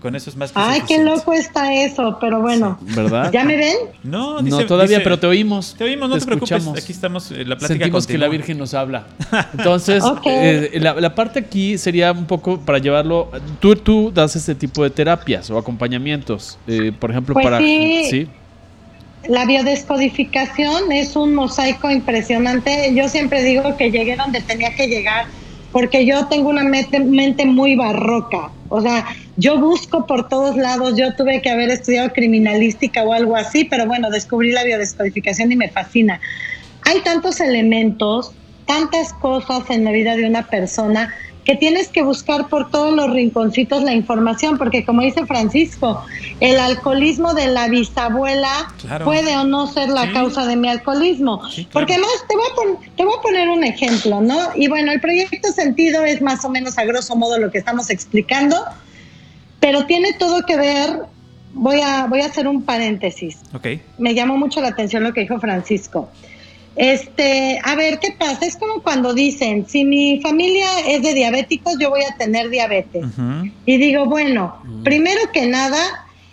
Con eso es más que Ay, qué loco está eso, pero bueno. ¿Verdad? ¿Ya me ven? No, No, dice- todavía, dice- pero te oímos. Te oímos, no te, preocupes. Aquí estamos, eh, la plática Sentimos que la continúa. Virgen nos habla. [LAUGHS] Entonces, eh, la, la parte aquí sería un poco para llevarlo. Tú, tú das este tipo de terapias o acompañamientos. eh, por ejemplo, Pues para. sí. La biodescodificación es un mosaico impresionante. Yo siempre digo que llegué donde tenía que llegar porque yo tengo una mente, mente muy barroca. O sea, yo busco por todos lados. Yo tuve que haber estudiado criminalística o algo así, pero bueno, descubrí la biodescodificación y me fascina. Hay tantos elementos, tantas cosas en la vida de una persona que tienes que buscar por todos los rinconcitos la información, porque como dice Francisco, el alcoholismo de la bisabuela Claro. puede o no ser la Sí. causa de mi alcoholismo. Sí, claro. Porque además te voy, a pon- te voy a poner un ejemplo, ¿no? Y bueno, el proyecto sentido es más o menos a grosso modo lo que estamos explicando, pero tiene todo que ver, voy a, voy a hacer un paréntesis Ok. me llamó mucho la atención lo que dijo Francisco. Este, a ver, ¿qué pasa? Es como cuando dicen, si mi familia es de diabéticos, yo voy a tener diabetes. Y digo, bueno, Mm. primero que nada,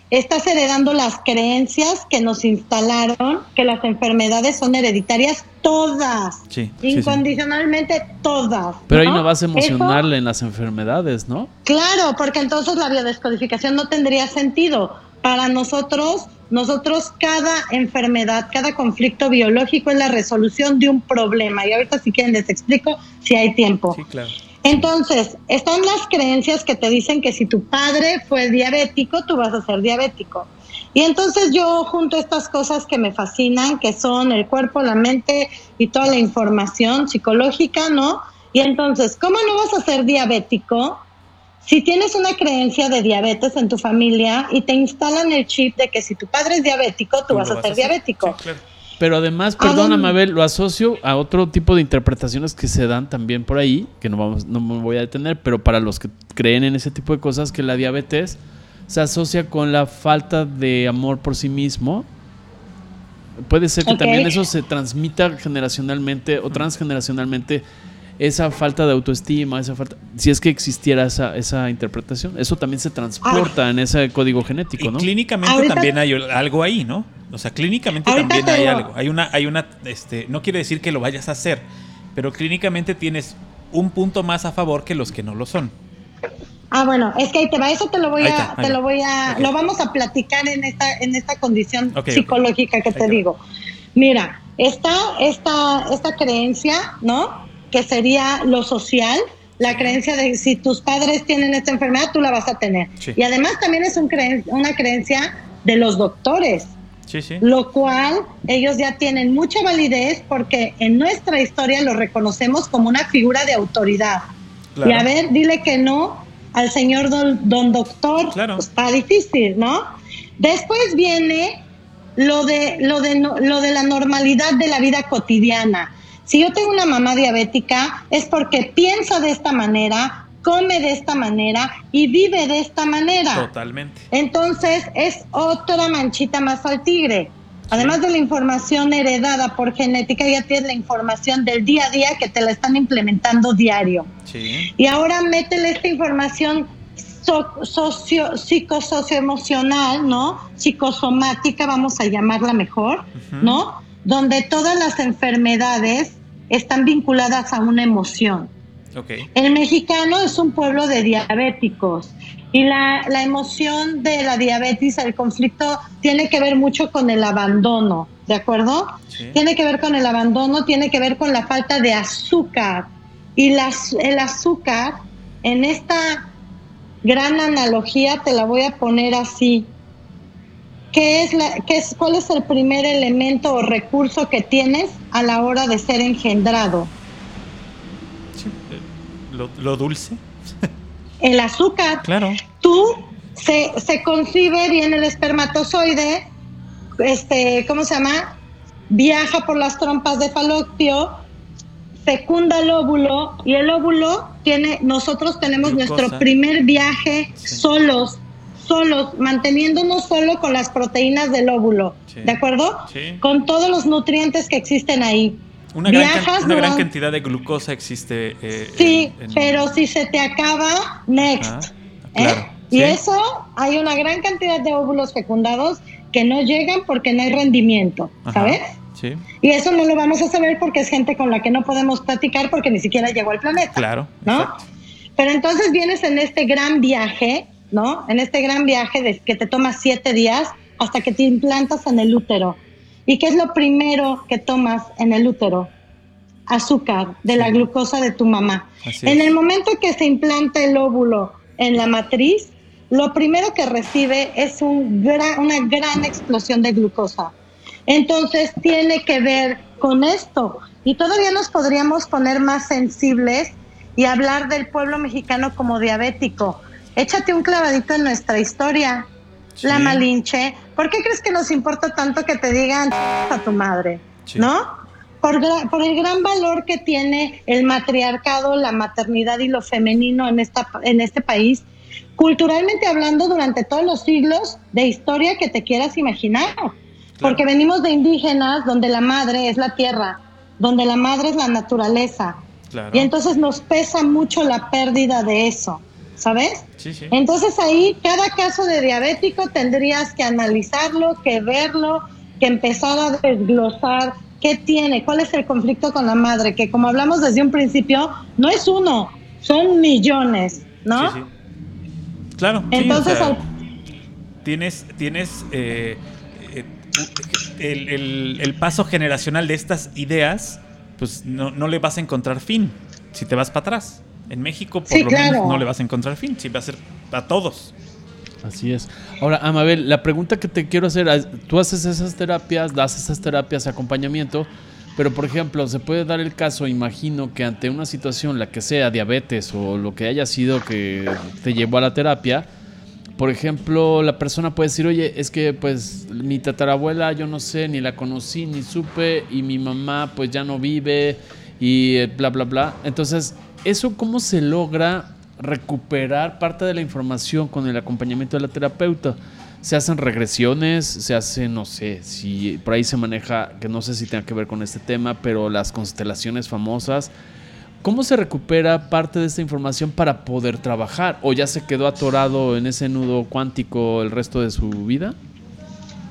estás heredando las creencias que nos instalaron, que las enfermedades son hereditarias todas, Sí, sí, sí. incondicionalmente todas. Pero ahí no vas a Eso- emocionarle en las enfermedades, ¿no? Claro, porque entonces la biodescodificación no tendría sentido. Para nosotros, nosotros cada enfermedad, cada conflicto biológico es la resolución de un problema. Y ahorita si quieren les explico si hay tiempo. Sí, claro. Entonces, están las creencias que te dicen que si tu padre fue diabético, tú vas a ser diabético. Y entonces yo junto estas cosas que me fascinan, que son el cuerpo, la mente y toda la información psicológica, ¿no? Y entonces, ¿cómo no vas a ser diabético si tienes una creencia de diabetes en tu familia y te instalan el chip de que si tu padre es diabético, tú, vas, a ser diabético? Pero además, perdona, Mabel, lo asocio a otro tipo de interpretaciones que se dan también por ahí, que no, vamos, no me voy a detener, pero para los que creen en ese tipo de cosas, que la diabetes se asocia con la falta de amor por sí mismo. Puede ser que también eso se transmita generacionalmente o transgeneracionalmente esa falta de autoestima, esa falta, si es que existiera esa, esa interpretación, eso también se transporta en ese código genético, ¿no? clínicamente también hay algo ahí, ¿no? O sea, clínicamente también hay algo. Hay una, hay una, este, no quiere decir que lo vayas a hacer, pero clínicamente tienes un punto más a favor que los que no lo son. Ah, bueno, es que ahí te va, eso te lo voy a, te lo voy a, lo vamos a platicar en esta, en esta condición psicológica que te digo. Mira, está esta, esta creencia, ¿no? Que sería lo social, la creencia de si tus padres tienen esta enfermedad, tú la vas a tener. Y además también es un una creencia de los doctores. Sí, sí. Lo cual ellos ya tienen mucha validez porque en nuestra historia lo reconocemos como una figura de autoridad. Y a ver, dile que no al señor don, doctor, claro. Pues, está difícil, ¿no? Después viene lo de, lo, de, lo de la normalidad de la vida cotidiana. Si yo tengo una mamá diabética es porque piensa de esta manera, come de esta manera y vive de esta manera. Totalmente. Entonces es otra manchita más al tigre. Además de la información heredada por genética, ya tienes la información del día a día que te la están implementando diario. Sí. Y ahora métele esta información socio, psicosocioemocional, ¿no? Psicosomática, vamos a llamarla mejor, ¿no? Donde todas las enfermedades están vinculadas a una emoción. Okay. El mexicano es un pueblo de diabéticos y la, la, emoción de la diabetes, el conflicto, tiene que ver mucho con el abandono, ¿de acuerdo? Tiene que ver con el abandono, tiene que ver con la falta de azúcar. Y las, el azúcar, en esta gran analogía, te la voy a poner así. ¿Qué es la, qué es, ¿Cuál es el primer elemento o recurso que tienes a la hora de ser engendrado? Lo, lo dulce el azúcar. Claro. Tú se, se concibe bien el espermatozoide, este, ¿cómo se llama? Viaja por las trompas de falopio, fecunda el óvulo y el óvulo tiene, nosotros tenemos nuestro primer viaje solos, solos, manteniéndonos solo con las proteínas del óvulo, ¿de acuerdo? Con todos los nutrientes que existen ahí. Una, gran, cantidad de glucosa existe. Eh, sí, pero si se te acaba, next. ¿eh? Y eso, hay una gran cantidad de óvulos fecundados que no llegan porque no hay rendimiento, ¿sabes? Sí. Y eso no lo vamos a saber porque es gente con la que no podemos platicar porque ni siquiera llegó al planeta. Claro. ¿No? Pero entonces vienes en este gran viaje, ¿no? En este gran viaje de que te toma siete días hasta que te implantas en el útero. ¿Y qué es lo primero que tomas en el útero? Azúcar de la glucosa de tu mamá. en el momento que se implanta el óvulo en la matriz, lo primero que recibe es un una gran explosión de glucosa. Entonces tiene que ver con esto. Y todavía nos podríamos poner más sensibles y hablar del pueblo mexicano como diabético. Échate un clavadito en nuestra historia la Malinche. ¿Por qué crees que nos importa tanto que te digan a tu madre? ¿No? Por, por, el gran valor que tiene el matriarcado, la maternidad y lo femenino en, esta, en este país, culturalmente hablando durante todos los siglos de historia que te quieras imaginar. Porque venimos de indígenas donde la madre es la tierra, donde la madre es la naturaleza. Y entonces nos pesa mucho la pérdida de eso. ¿Sabes? Sí, sí. Entonces ahí cada caso de diabético tendrías que analizarlo, que verlo, que empezar a desglosar qué tiene, cuál es el conflicto con la madre, que como hablamos desde un principio, no es uno, son millones, ¿no? Sí, claro. Entonces tienes, tienes eh, eh, el, paso generacional de estas ideas, pues no, no le vas a encontrar fin si te vas para atrás. En México, por lo menos, no le vas a encontrar fin. Sí, va a ser a todos. Así es. Ahora, Amabel, la pregunta que te quiero hacer, tú haces esas terapias, das esas terapias, acompañamiento, pero por ejemplo, se puede dar el caso, imagino que ante una situación, la que sea, diabetes o lo que haya sido que te llevó a la terapia, por ejemplo, la persona puede decir, oye, es que pues mi tatarabuela yo no sé, ni la conocí, ni supe, y mi mamá pues ya no vive, y eh, bla, bla, bla. Entonces, ¿eso cómo se logra recuperar parte de la información con el acompañamiento de la terapeuta. Se hacen regresiones, se hace, no sé, si por ahí se maneja, que no sé si tenga que ver con este tema, pero las constelaciones famosas. ¿Cómo se recupera parte de esta información para poder trabajar? ¿O ya se quedó atorado en ese nudo cuántico el resto de su vida?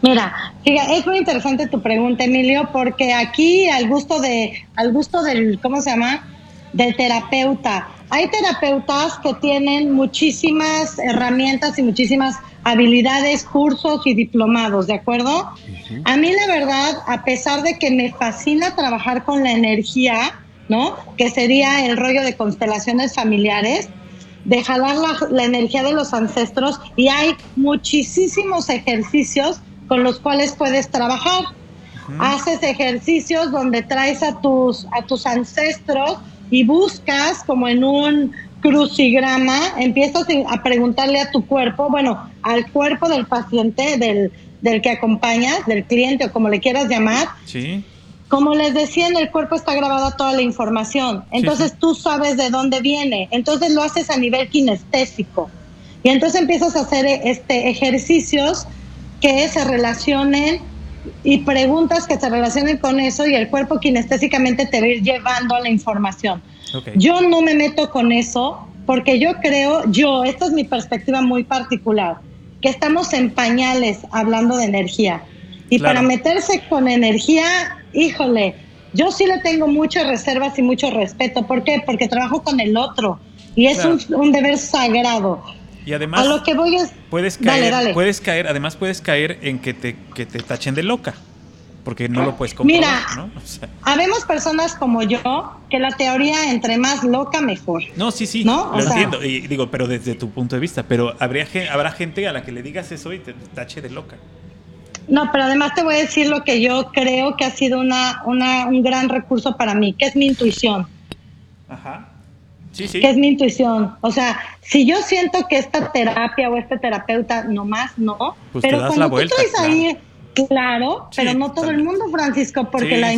Mira, es muy interesante tu pregunta, Emilio, porque aquí al gusto de, al gusto del, ¿cómo se llama? Del terapeuta hay terapeutas que tienen muchísimas herramientas y muchísimas habilidades, cursos y diplomados, ¿de acuerdo? A mí la verdad, a pesar de que me fascina trabajar con la energía, ¿no? Que sería el rollo de constelaciones familiares, de jalar la, energía de los ancestros y hay muchísimos ejercicios con los cuales puedes trabajar. Haces ejercicios donde traes a tus, a tus ancestros y buscas como en un crucigrama, empiezas a preguntarle a tu cuerpo, bueno, al cuerpo del paciente, del, del que acompañas, del cliente o como le quieras llamar. Sí. Como les decía, en el cuerpo está grabada toda la información. Entonces tú sabes de dónde viene. Entonces lo haces a nivel kinestésico. Y entonces empiezas a hacer este, ejercicios que se relacionen y preguntas que se relacionen con eso y el cuerpo kinestésicamente te va a ir llevando la información. Yo no me meto con eso porque yo creo, yo, esta es mi perspectiva muy particular, que estamos en pañales hablando de energía. Y para meterse con energía, híjole, yo sí le tengo muchas reservas y mucho respeto. ¿Por qué? Porque trabajo con el otro y es un, un deber sagrado. Y además, a lo que voy es, puedes caer, puedes caer, además puedes caer en que te, que te tachen de loca, porque no lo puedes comprobar, Mira, ¿no? habemos personas como yo que la teoría entre más loca mejor. No, sí, sí, ¿no? lo entiendo, y digo, pero desde tu punto de vista, pero habría habrá gente a la que le digas eso y te tache de loca. No, pero además te voy a decir lo que yo creo que ha sido una, una, un gran recurso para mí, que es mi intuición. Ajá que es mi intuición. O sea, si yo siento que esta terapia o este terapeuta nomás no, pues pero cuando tú estás ahí, claro, pero no todo el mundo, Francisco, porque la,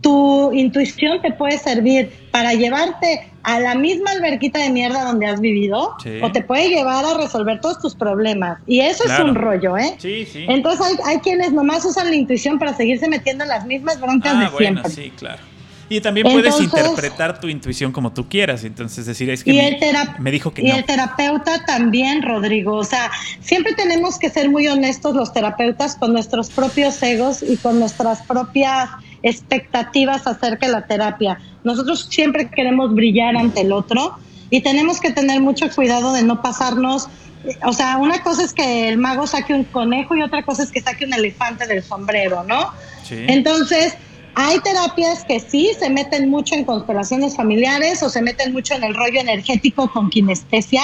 tu intuición te puede servir para llevarte a la misma alberquita de mierda donde has vivido o te puede llevar a resolver todos tus problemas. Y eso es un rollo, ¿eh? Sí, sí. Entonces hay, hay, quienes nomás usan la intuición para seguirse metiendo en las mismas broncas ah, de bueno, siempre. Sí, claro. Y también puedes interpretar tu intuición como tú quieras. Entonces, decir, es que me, dijo que y el terapeuta también, Rodrigo. O sea, siempre tenemos que ser muy honestos los terapeutas con nuestros propios egos y con nuestras propias expectativas acerca de la terapia. Nosotros siempre queremos brillar ante el otro y tenemos que tener mucho cuidado de no pasarnos. O sea, una cosa es que el mago saque un conejo y otra cosa es que saque un elefante del sombrero, ¿no? Sí. Entonces, hay terapias que sí se meten mucho en constelaciones familiares o se meten mucho en el rollo energético con kinestesia.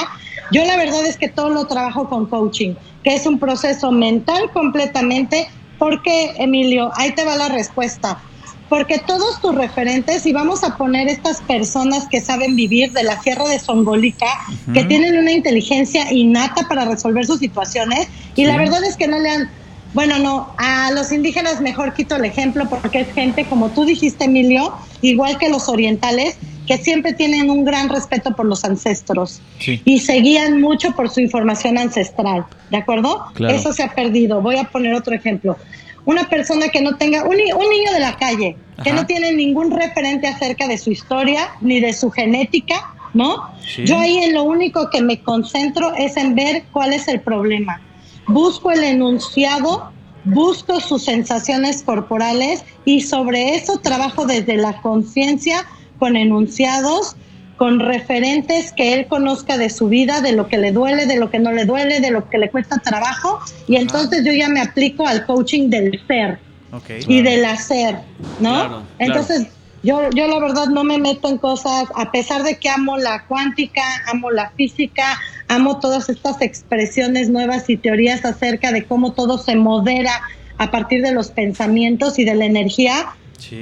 Yo la verdad es que todo lo trabajo con coaching, que es un proceso mental completamente. ¿Por qué, Emilio? Ahí te va la respuesta. Porque todos tus referentes, y vamos a poner estas personas que saben vivir de la Sierra de Songolica, que tienen una inteligencia innata para resolver sus situaciones, y la verdad es que no le han bueno, no, a los indígenas mejor quito el ejemplo porque es gente, como tú dijiste, Emilio, igual que los orientales, que siempre tienen un gran respeto por los ancestros y seguían mucho por su información ancestral, ¿de acuerdo? Eso se ha perdido. Voy a poner otro ejemplo. Una persona que no tenga, un, niño de la calle, que no tiene ningún referente acerca de su historia ni de su genética, ¿no? Yo ahí en lo único que me concentro es en ver cuál es el problema busco el enunciado, busco sus sensaciones corporales y sobre eso trabajo desde la conciencia con enunciados, con referentes que él conozca de su vida, de lo que le duele, de lo que no le duele, de lo que le cuesta trabajo. Y entonces yo ya me aplico al coaching del ser y del hacer, ¿no? entonces yo, yo la verdad no me meto en cosas, a pesar de que amo la cuántica, amo la física, amo todas estas expresiones nuevas y teorías acerca de cómo todo se modera a partir de los pensamientos y de la energía,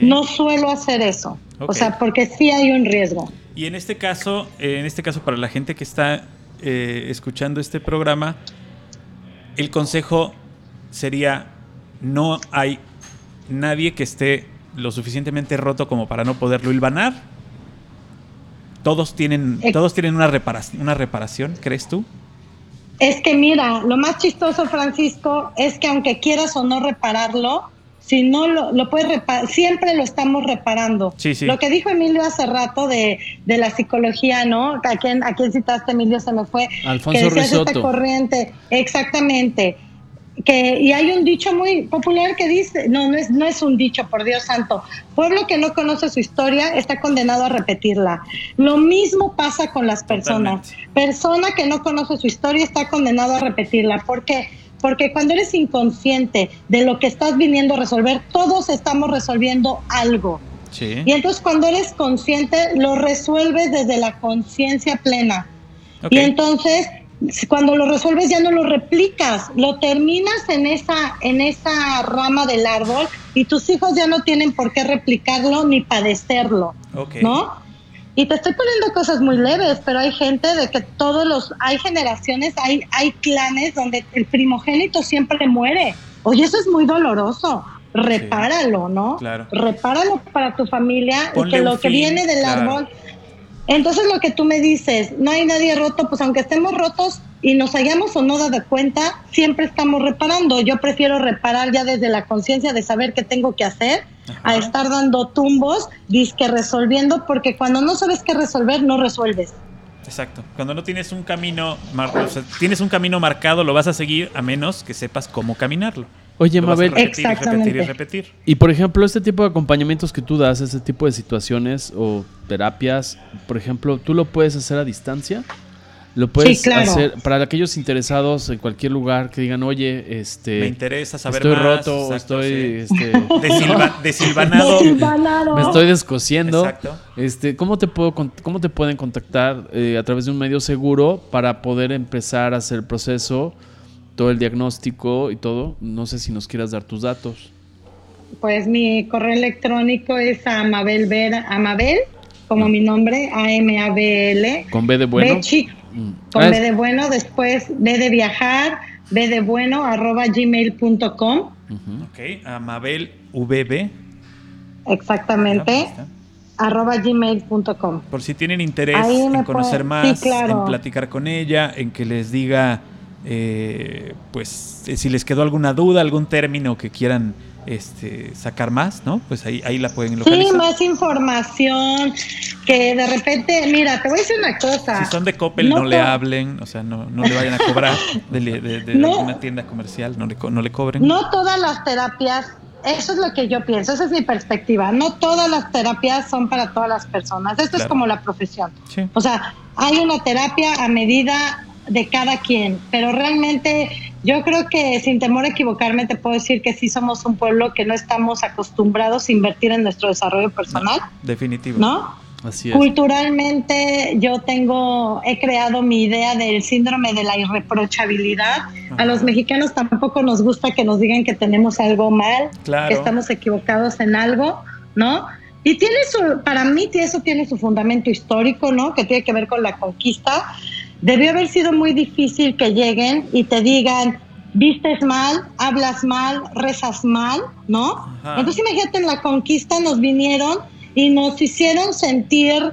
no suelo hacer eso. O sea, porque sí hay un riesgo. Y en este caso, en este caso para la gente que está eh, escuchando este programa, el consejo sería no hay nadie que esté lo suficientemente roto como para no poderlo hilvanar. Todos tienen, todos tienen una reparación, una reparación, ¿crees tú? Es que mira, lo más chistoso, Francisco, es que aunque quieras o no repararlo, si no lo, lo puedes reparar, siempre lo estamos reparando. Sí, sí. Lo que dijo Emilio hace rato de, de la psicología, ¿no? ¿A quién, ¿A quién citaste, Emilio? Se me fue. Alfonso que esta corriente. Exactamente que, y hay un dicho muy popular que dice, no, no es, no es un dicho, por Dios santo, pueblo que no conoce su historia está condenado a repetirla. Lo mismo pasa con las personas. Persona que no conoce su historia está condenado a repetirla. ¿Por qué? Porque cuando eres inconsciente de lo que estás viniendo a resolver, todos estamos resolviendo algo. Y entonces cuando eres consciente, lo resuelves desde la conciencia plena. Y entonces cuando lo resuelves ya no lo replicas, lo terminas en esa, en esa rama del árbol y tus hijos ya no tienen por qué replicarlo ni padecerlo, ¿no? Y te estoy poniendo cosas muy leves, pero hay gente de que todos los, hay generaciones, hay, hay clanes donde el primogénito siempre muere. Oye, eso es muy doloroso. Repáralo, ¿no? Claro. Repáralo para tu familia y que lo que viene del árbol entonces lo que tú me dices, no hay nadie roto, pues aunque estemos rotos y nos hayamos o no dado cuenta, siempre estamos reparando. Yo prefiero reparar ya desde la conciencia de saber qué tengo que hacer, a estar dando tumbos, disque resolviendo, porque cuando no sabes qué resolver, no resuelves. Exacto. Cuando no tienes un camino, o sea, tienes un camino marcado, lo vas a seguir a menos que sepas cómo caminarlo. Oye, Mabel. Repetir, y repetir y repetir. Y por ejemplo, este tipo de acompañamientos que tú das, este tipo de situaciones o terapias, por ejemplo, ¿tú lo puedes hacer a distancia? Lo puedes hacer para aquellos interesados en cualquier lugar que digan, oye, este. Me interesa saber estoy más. roto, estoy. Este, [LAUGHS] [LAUGHS] desilvanado. Me estoy descosiendo. Exacto. Este, ¿cómo, te puedo, ¿Cómo te pueden contactar eh, a través de un medio seguro para poder empezar a hacer el proceso? Todo el diagnóstico y todo. No sé si nos quieras dar tus datos. Pues mi correo electrónico es Amabel Vera, Amabel, como ah. mi nombre, A-M-A-B-L. Con B de bueno. Mm. Con ah, B de bueno, después B de viajar, B de bueno, arroba gmail.com. Ok, Amabel VB. Exactamente. arroba gmail.com. Por si tienen interés en conocer más, en platicar con ella, en que les diga eh, pues eh, si les quedó alguna duda, algún término que quieran este, sacar más, ¿no? Pues ahí, ahí la pueden localizar. Sí, más información, que de repente, mira, te voy a decir una cosa. Si son de Coppel, no, le hablen, o sea, no, no le vayan a cobrar [LAUGHS] de, una tienda comercial, no le, no le cobren. No todas las terapias eso es lo que yo pienso, esa es mi perspectiva. No todas las terapias son para todas las personas. Esto es como la profesión. O sea, hay una terapia a medida de cada quien, pero realmente yo creo que sin temor a equivocarme te puedo decir que sí somos un pueblo que no estamos acostumbrados a invertir en nuestro desarrollo personal. definitivo. ¿No? Así es. Culturalmente yo tengo, he creado mi idea del síndrome de la irreprochabilidad. A los mexicanos tampoco nos gusta que nos digan que tenemos algo mal, que estamos equivocados en algo, ¿no? Y tiene su, para mí eso tiene su fundamento histórico, ¿no? Que tiene que ver con la conquista Debió haber sido muy difícil que lleguen y te digan, vistes mal, hablas mal, rezas mal, ¿no? Entonces imagínate, en la conquista nos vinieron y nos hicieron sentir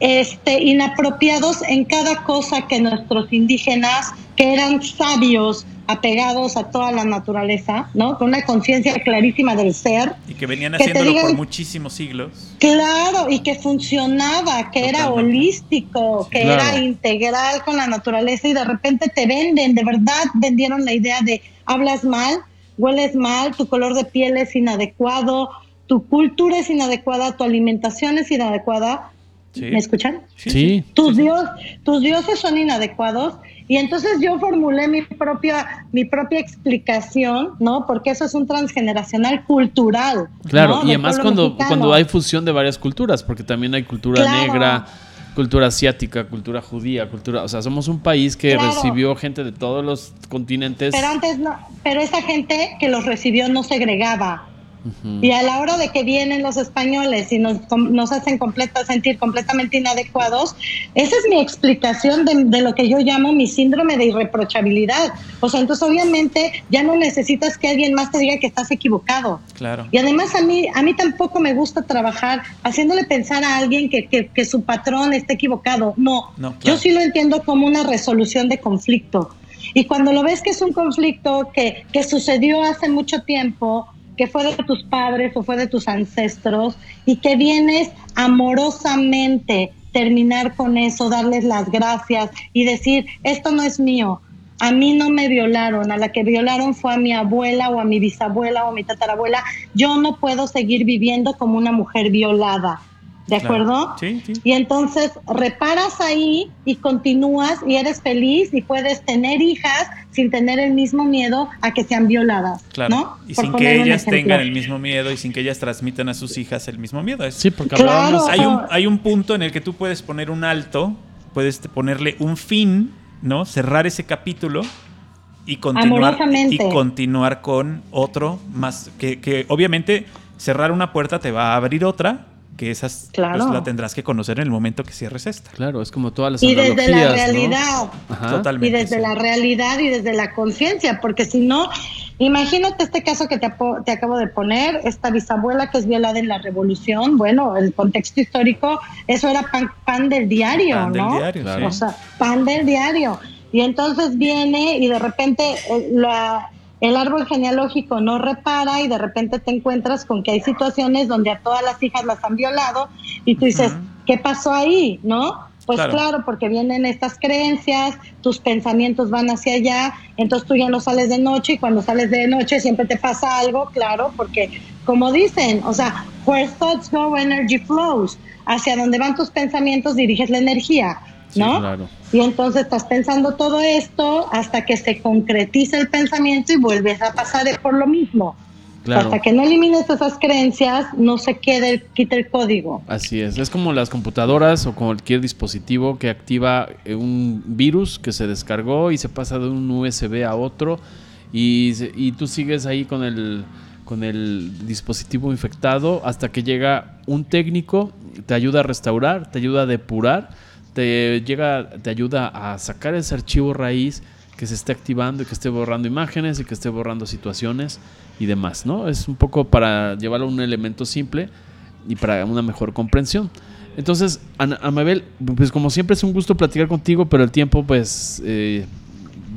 este, inapropiados en cada cosa que nuestros indígenas, que eran sabios, apegados a toda la naturaleza, ¿no? Con una conciencia clarísima del ser. Y que venían haciéndolo por muchísimos siglos. Claro, y que funcionaba, que era holístico, que era integral con la naturaleza y de repente te venden, de verdad vendieron la idea de hablas mal, hueles mal, tu color de piel es inadecuado, tu cultura es inadecuada, tu alimentación es inadecuada. ¿Me escuchan? Sí. Tus, dios, tus dioses son inadecuados y entonces yo formulé mi propia, mi propia explicación, ¿no? Porque eso es un transgeneracional cultural. Claro, y además cuando, cuando hay fusión de varias culturas, porque también hay cultura negra, cultura asiática, cultura judía, cultura, o sea, somos un país que Claro. recibió gente de todos los continentes. Pero antes no, pero esa gente que los recibió no segregaba. Ujú. Y a la hora de que vienen los españoles y nos, nos hacen completa, sentir completamente inadecuados, esa es mi explicación de, de lo que yo llamo mi síndrome de irreprochabilidad. O sea, entonces obviamente ya no necesitas que alguien más te diga que estás equivocado. Claro. Y además a mí, a mí tampoco me gusta trabajar haciéndole pensar a alguien que, que- que su patrón esté equivocado. No, No, claro. yo sí lo entiendo como una resolución de conflicto. Y cuando lo ves que es un conflicto que, que sucedió hace mucho tiempo, que fue de tus padres o fue de tus ancestros, y que vienes amorosamente terminar con eso, darles las gracias y decir, esto no es mío, a mí no me violaron, a la que violaron fue a mi abuela o a mi bisabuela o a mi tatarabuela. Yo no puedo seguir viviendo como una mujer violada. ¿De Claro. acuerdo? Sí, sí. Y entonces reparas ahí y continúas y eres feliz y puedes tener hijas sin tener el mismo miedo a que sean violadas. Claro. ¿no? Y Por sin que ellas tengan el mismo miedo y sin que ellas transmitan a sus hijas el mismo miedo. Es- Sí, porque Claro. hablábamos. hay, un, hay un punto en el que tú puedes poner un alto, puedes ponerle un fin, ¿no? Cerrar ese capítulo y continuar, y continuar con otro más. Que, que obviamente cerrar una puerta te va a abrir otra, que esas Claro. pues, la tendrás que conocer en el momento que cierres esta. Claro, es como todas las Y desde la ¿no? realidad. Ajá. Totalmente. y desde sí. la realidad y desde la conciencia, porque si no, imagínate este caso que te, te acabo de poner, esta bisabuela que es violada en la revolución, bueno, el contexto histórico, eso era pan, pan del diario, Pan del ¿no? diario, Claro. O sea, pan del diario. Y entonces viene y de repente eh, la- el árbol genealógico no repara y de repente te encuentras con que hay situaciones donde a todas las hijas las han violado y tú dices. ¿qué pasó ahí? ¿No? Pues Claro. claro. porque vienen estas creencias, tus pensamientos van hacia allá, entonces tú ya no sales de noche y cuando sales de noche siempre te pasa algo, claro, porque como dicen, o sea, where thoughts go, energy flows. Hacia donde van tus pensamientos diriges la energía, Sí, ¿no? claro. Y entonces estás pensando todo esto hasta que se concretiza el pensamiento y vuelves a pasar por lo mismo. Claro. Hasta que no elimines esas creencias, no se quede, el- quita el código. Así es, es como las computadoras o cualquier dispositivo que activa eh, un virus que se descargó y se pasa de un USB a otro y, y tú sigues ahí con el, con el dispositivo infectado hasta que llega un técnico, te ayuda a restaurar, te ayuda a depurar, te, llega, te ayuda a sacar ese archivo raíz que se esté activando y que esté borrando imágenes y que esté borrando situaciones y demás, ¿no? Es un poco para llevarlo a un elemento simple y para una mejor comprensión. Entonces, Amabel, pues como siempre es un gusto platicar contigo, pero el tiempo pues eh,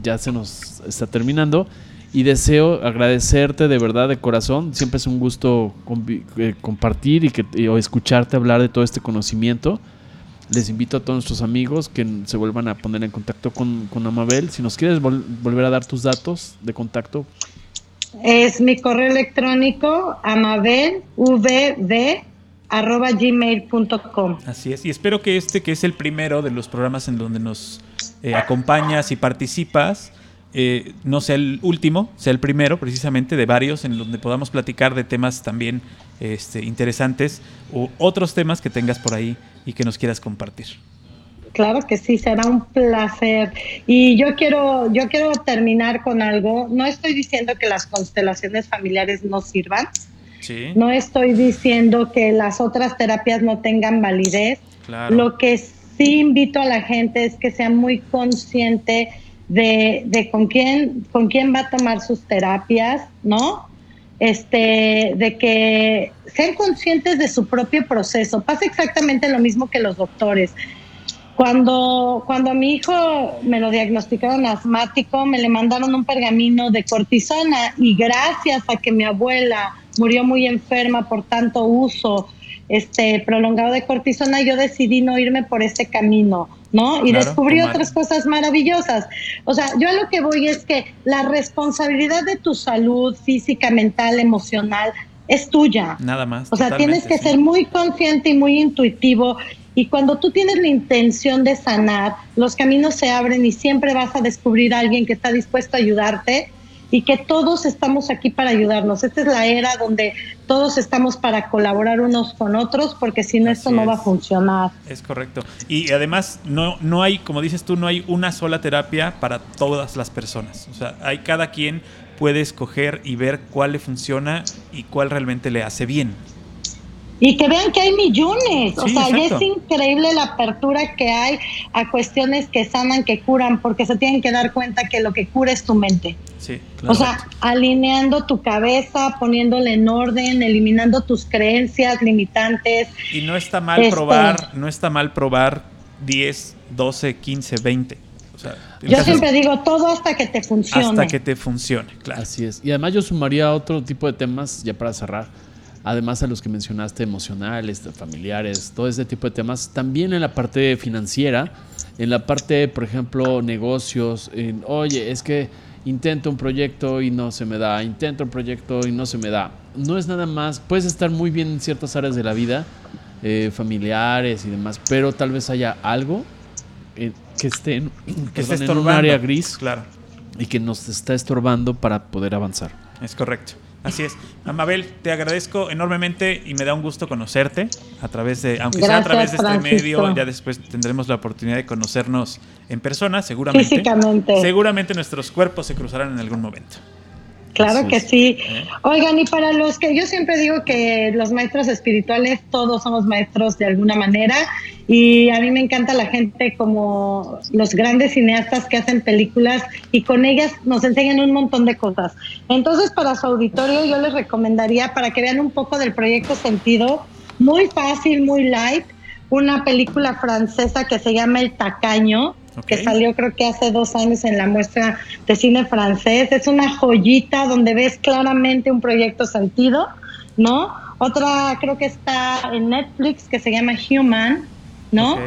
ya se nos está terminando y deseo agradecerte de verdad de corazón. Siempre es un gusto eh, compartir y, que, o escucharte hablar de todo este conocimiento. Les invito a todos nuestros amigos que se vuelvan a poner en contacto con, con Amabel. Si nos quieres vol- volver a dar tus datos de contacto, Es mi correo electrónico amabelvv.gmail.com. Así es. Y espero que este, que es el primero de los programas en donde nos eh, acompañas y participas, eh, no sea el último, sea el primero precisamente de varios en donde podamos platicar de temas también este, interesantes o otros temas que tengas por ahí y que nos quieras compartir. Claro que sí, será un placer. Y yo quiero, yo quiero terminar con algo. No estoy diciendo que las constelaciones familiares no sirvan. Sí, No estoy diciendo que las otras terapias no tengan validez. claro. Lo que sí invito a la gente es que sea muy consciente de, de con quién con quién va a tomar sus terapias, ¿no? Este, de que sean conscientes de su propio proceso. Pasa exactamente lo mismo que los doctores. Cuando, cuando a mi hijo me lo diagnosticaron asmático, me le mandaron un pergamino de cortisona y gracias a que mi abuela murió muy enferma por tanto uso este prolongado de cortisona, yo decidí no irme por este camino, ¿no? Y Claro, descubrí tomar. otras cosas maravillosas. O sea, yo a lo que voy es que la responsabilidad de tu salud física, mental, emocional es tuya. Nada más. O sea, tienes que sí. ser muy consciente y muy intuitivo. Y cuando tú tienes la intención de sanar, los caminos se abren y siempre vas a descubrir a alguien que está dispuesto a ayudarte y que todos estamos aquí para ayudarnos. Esta es la era donde todos estamos para colaborar unos con otros, porque si no, esto no va a funcionar. Es correcto. Y además, no, no hay, como dices tú, no hay una sola terapia para todas las personas. O sea, hay cada quien puede escoger y ver cuál le funciona y cuál realmente le hace bien. Y que vean que hay millones, o sea, es increíble la apertura que hay a cuestiones que sanan, que curan, porque se tienen que dar cuenta que lo que cura es tu mente. Sí, claro. O sea, alineando tu cabeza, poniéndole en orden, eliminando tus creencias limitantes. Y no está mal este, probar, no está mal probar 10, 12, 15, 20. O sea, yo siempre digo todo hasta que te funcione. Hasta que te funcione, claro. Así es. Y además yo sumaría otro tipo de temas, ya para cerrar además a los que mencionaste, emocionales, familiares, todo ese tipo de temas, también en la parte financiera, en la parte, por ejemplo, negocios, en, oye, es que intento un proyecto y no se me da, intento un proyecto y no se me da. No es nada más, puedes estar muy bien en ciertas áreas de la vida, eh, familiares y demás, pero tal vez haya algo eh, que esté en, que en un área gris claro. y que nos está estorbando para poder avanzar. Es correcto. Así es. Amabel, te agradezco enormemente y me da un gusto conocerte a través de, aunque sea a través de este medio, ya después tendremos la oportunidad de conocernos en persona, seguramente. Físicamente. Seguramente nuestros cuerpos se cruzarán en algún momento. Claro que sí. Oigan, y para los que yo siempre digo que los maestros espirituales, todos somos maestros de alguna manera, y a mí me encanta la gente como los grandes cineastas que hacen películas y con ellas nos enseñan un montón de cosas. Entonces, para su auditorio, yo les recomendaría, para que vean un poco del proyecto Sentido, muy fácil, muy light, una película francesa que se llama El Tacaño que salió creo que hace dos años en la muestra de cine francés. Es una joyita donde ves claramente un proyecto sentido, ¿no? Otra creo que está en Netflix que se llama Human, ¿no?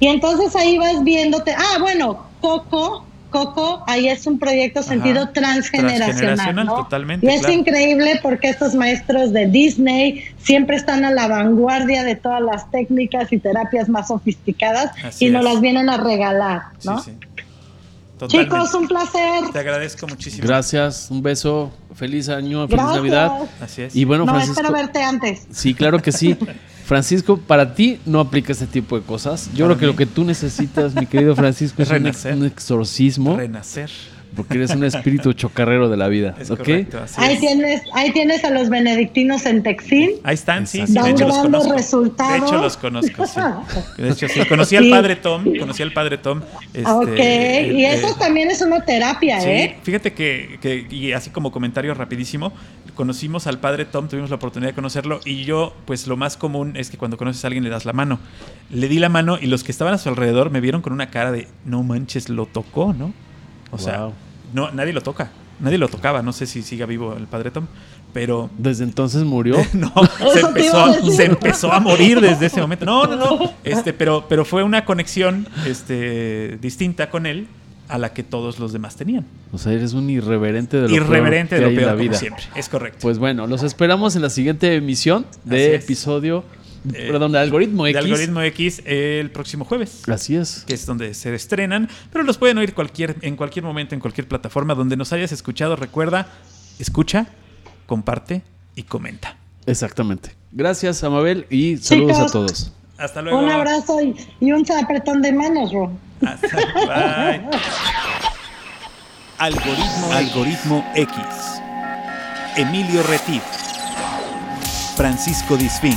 Y entonces ahí vas viéndote, ah, bueno, Coco, Coco, ahí es un proyecto sentido transgeneracional. totalmente. Y es increíble porque estos maestros de Disney siempre están a la vanguardia de todas las técnicas y terapias más sofisticadas y nos las vienen a regalar, ¿no? Chicos, un placer. Te agradezco muchísimo. Gracias, un beso, feliz año, feliz Navidad. Así es. Y bueno, no, espero verte antes. Sí, claro que sí. [LAUGHS] Francisco, para ti no aplica este tipo de cosas. Yo creo que lo que tú necesitas, mi querido Francisco, [LAUGHS] es un, exorcismo. Renacer. Porque eres un espíritu chocarrero de la vida. Es correcto, ahí, Tienes, ahí tienes a los benedictinos en Texil. Ahí están, sí. de hecho, los conozco. Resultados. De hecho, los conozco, sí. [LAUGHS] De hecho, sí. Conocí al padre Tom. Conocí al padre Tom. Este, ok. y eso también es una terapia, ¿eh? Sí. Fíjate que, que, y así como comentario rapidísimo, conocimos al padre Tom, tuvimos la oportunidad de conocerlo. Y yo, pues lo más común es que cuando conoces a alguien le das la mano. Le di la mano y los que estaban a su alrededor me vieron con una cara de, no manches, lo tocó, ¿no? O sea, no, nadie lo toca. Nadie lo tocaba. No sé si siga vivo el padre Tom. Pero. ¿Desde entonces murió? [LAUGHS] no, [LAUGHS] se empezó, a, se empezó a morir desde ese momento. No, no, no. [LAUGHS] Este, pero, pero fue una conexión este, distinta con él a la que todos los demás tenían. O sea, eres un irreverente de lo irreverente peor de lo peor, la vida. siempre. Es correcto. Pues bueno, los esperamos en la siguiente emisión de episodio eh, perdón, de Algoritmo X. De Algoritmo X el próximo jueves. Así es. Que es donde se estrenan, pero los pueden oír cualquier, en cualquier momento, en cualquier plataforma donde nos hayas escuchado. Recuerda, escucha, comparte y comenta. Exactamente. Gracias, Amabel, y saludos a todos. Hasta luego. Un abrazo y, un apretón de manos, Ro. Hasta, bye. Algoritmo, Algoritmo X. Emilio Retif. Francisco Disfín.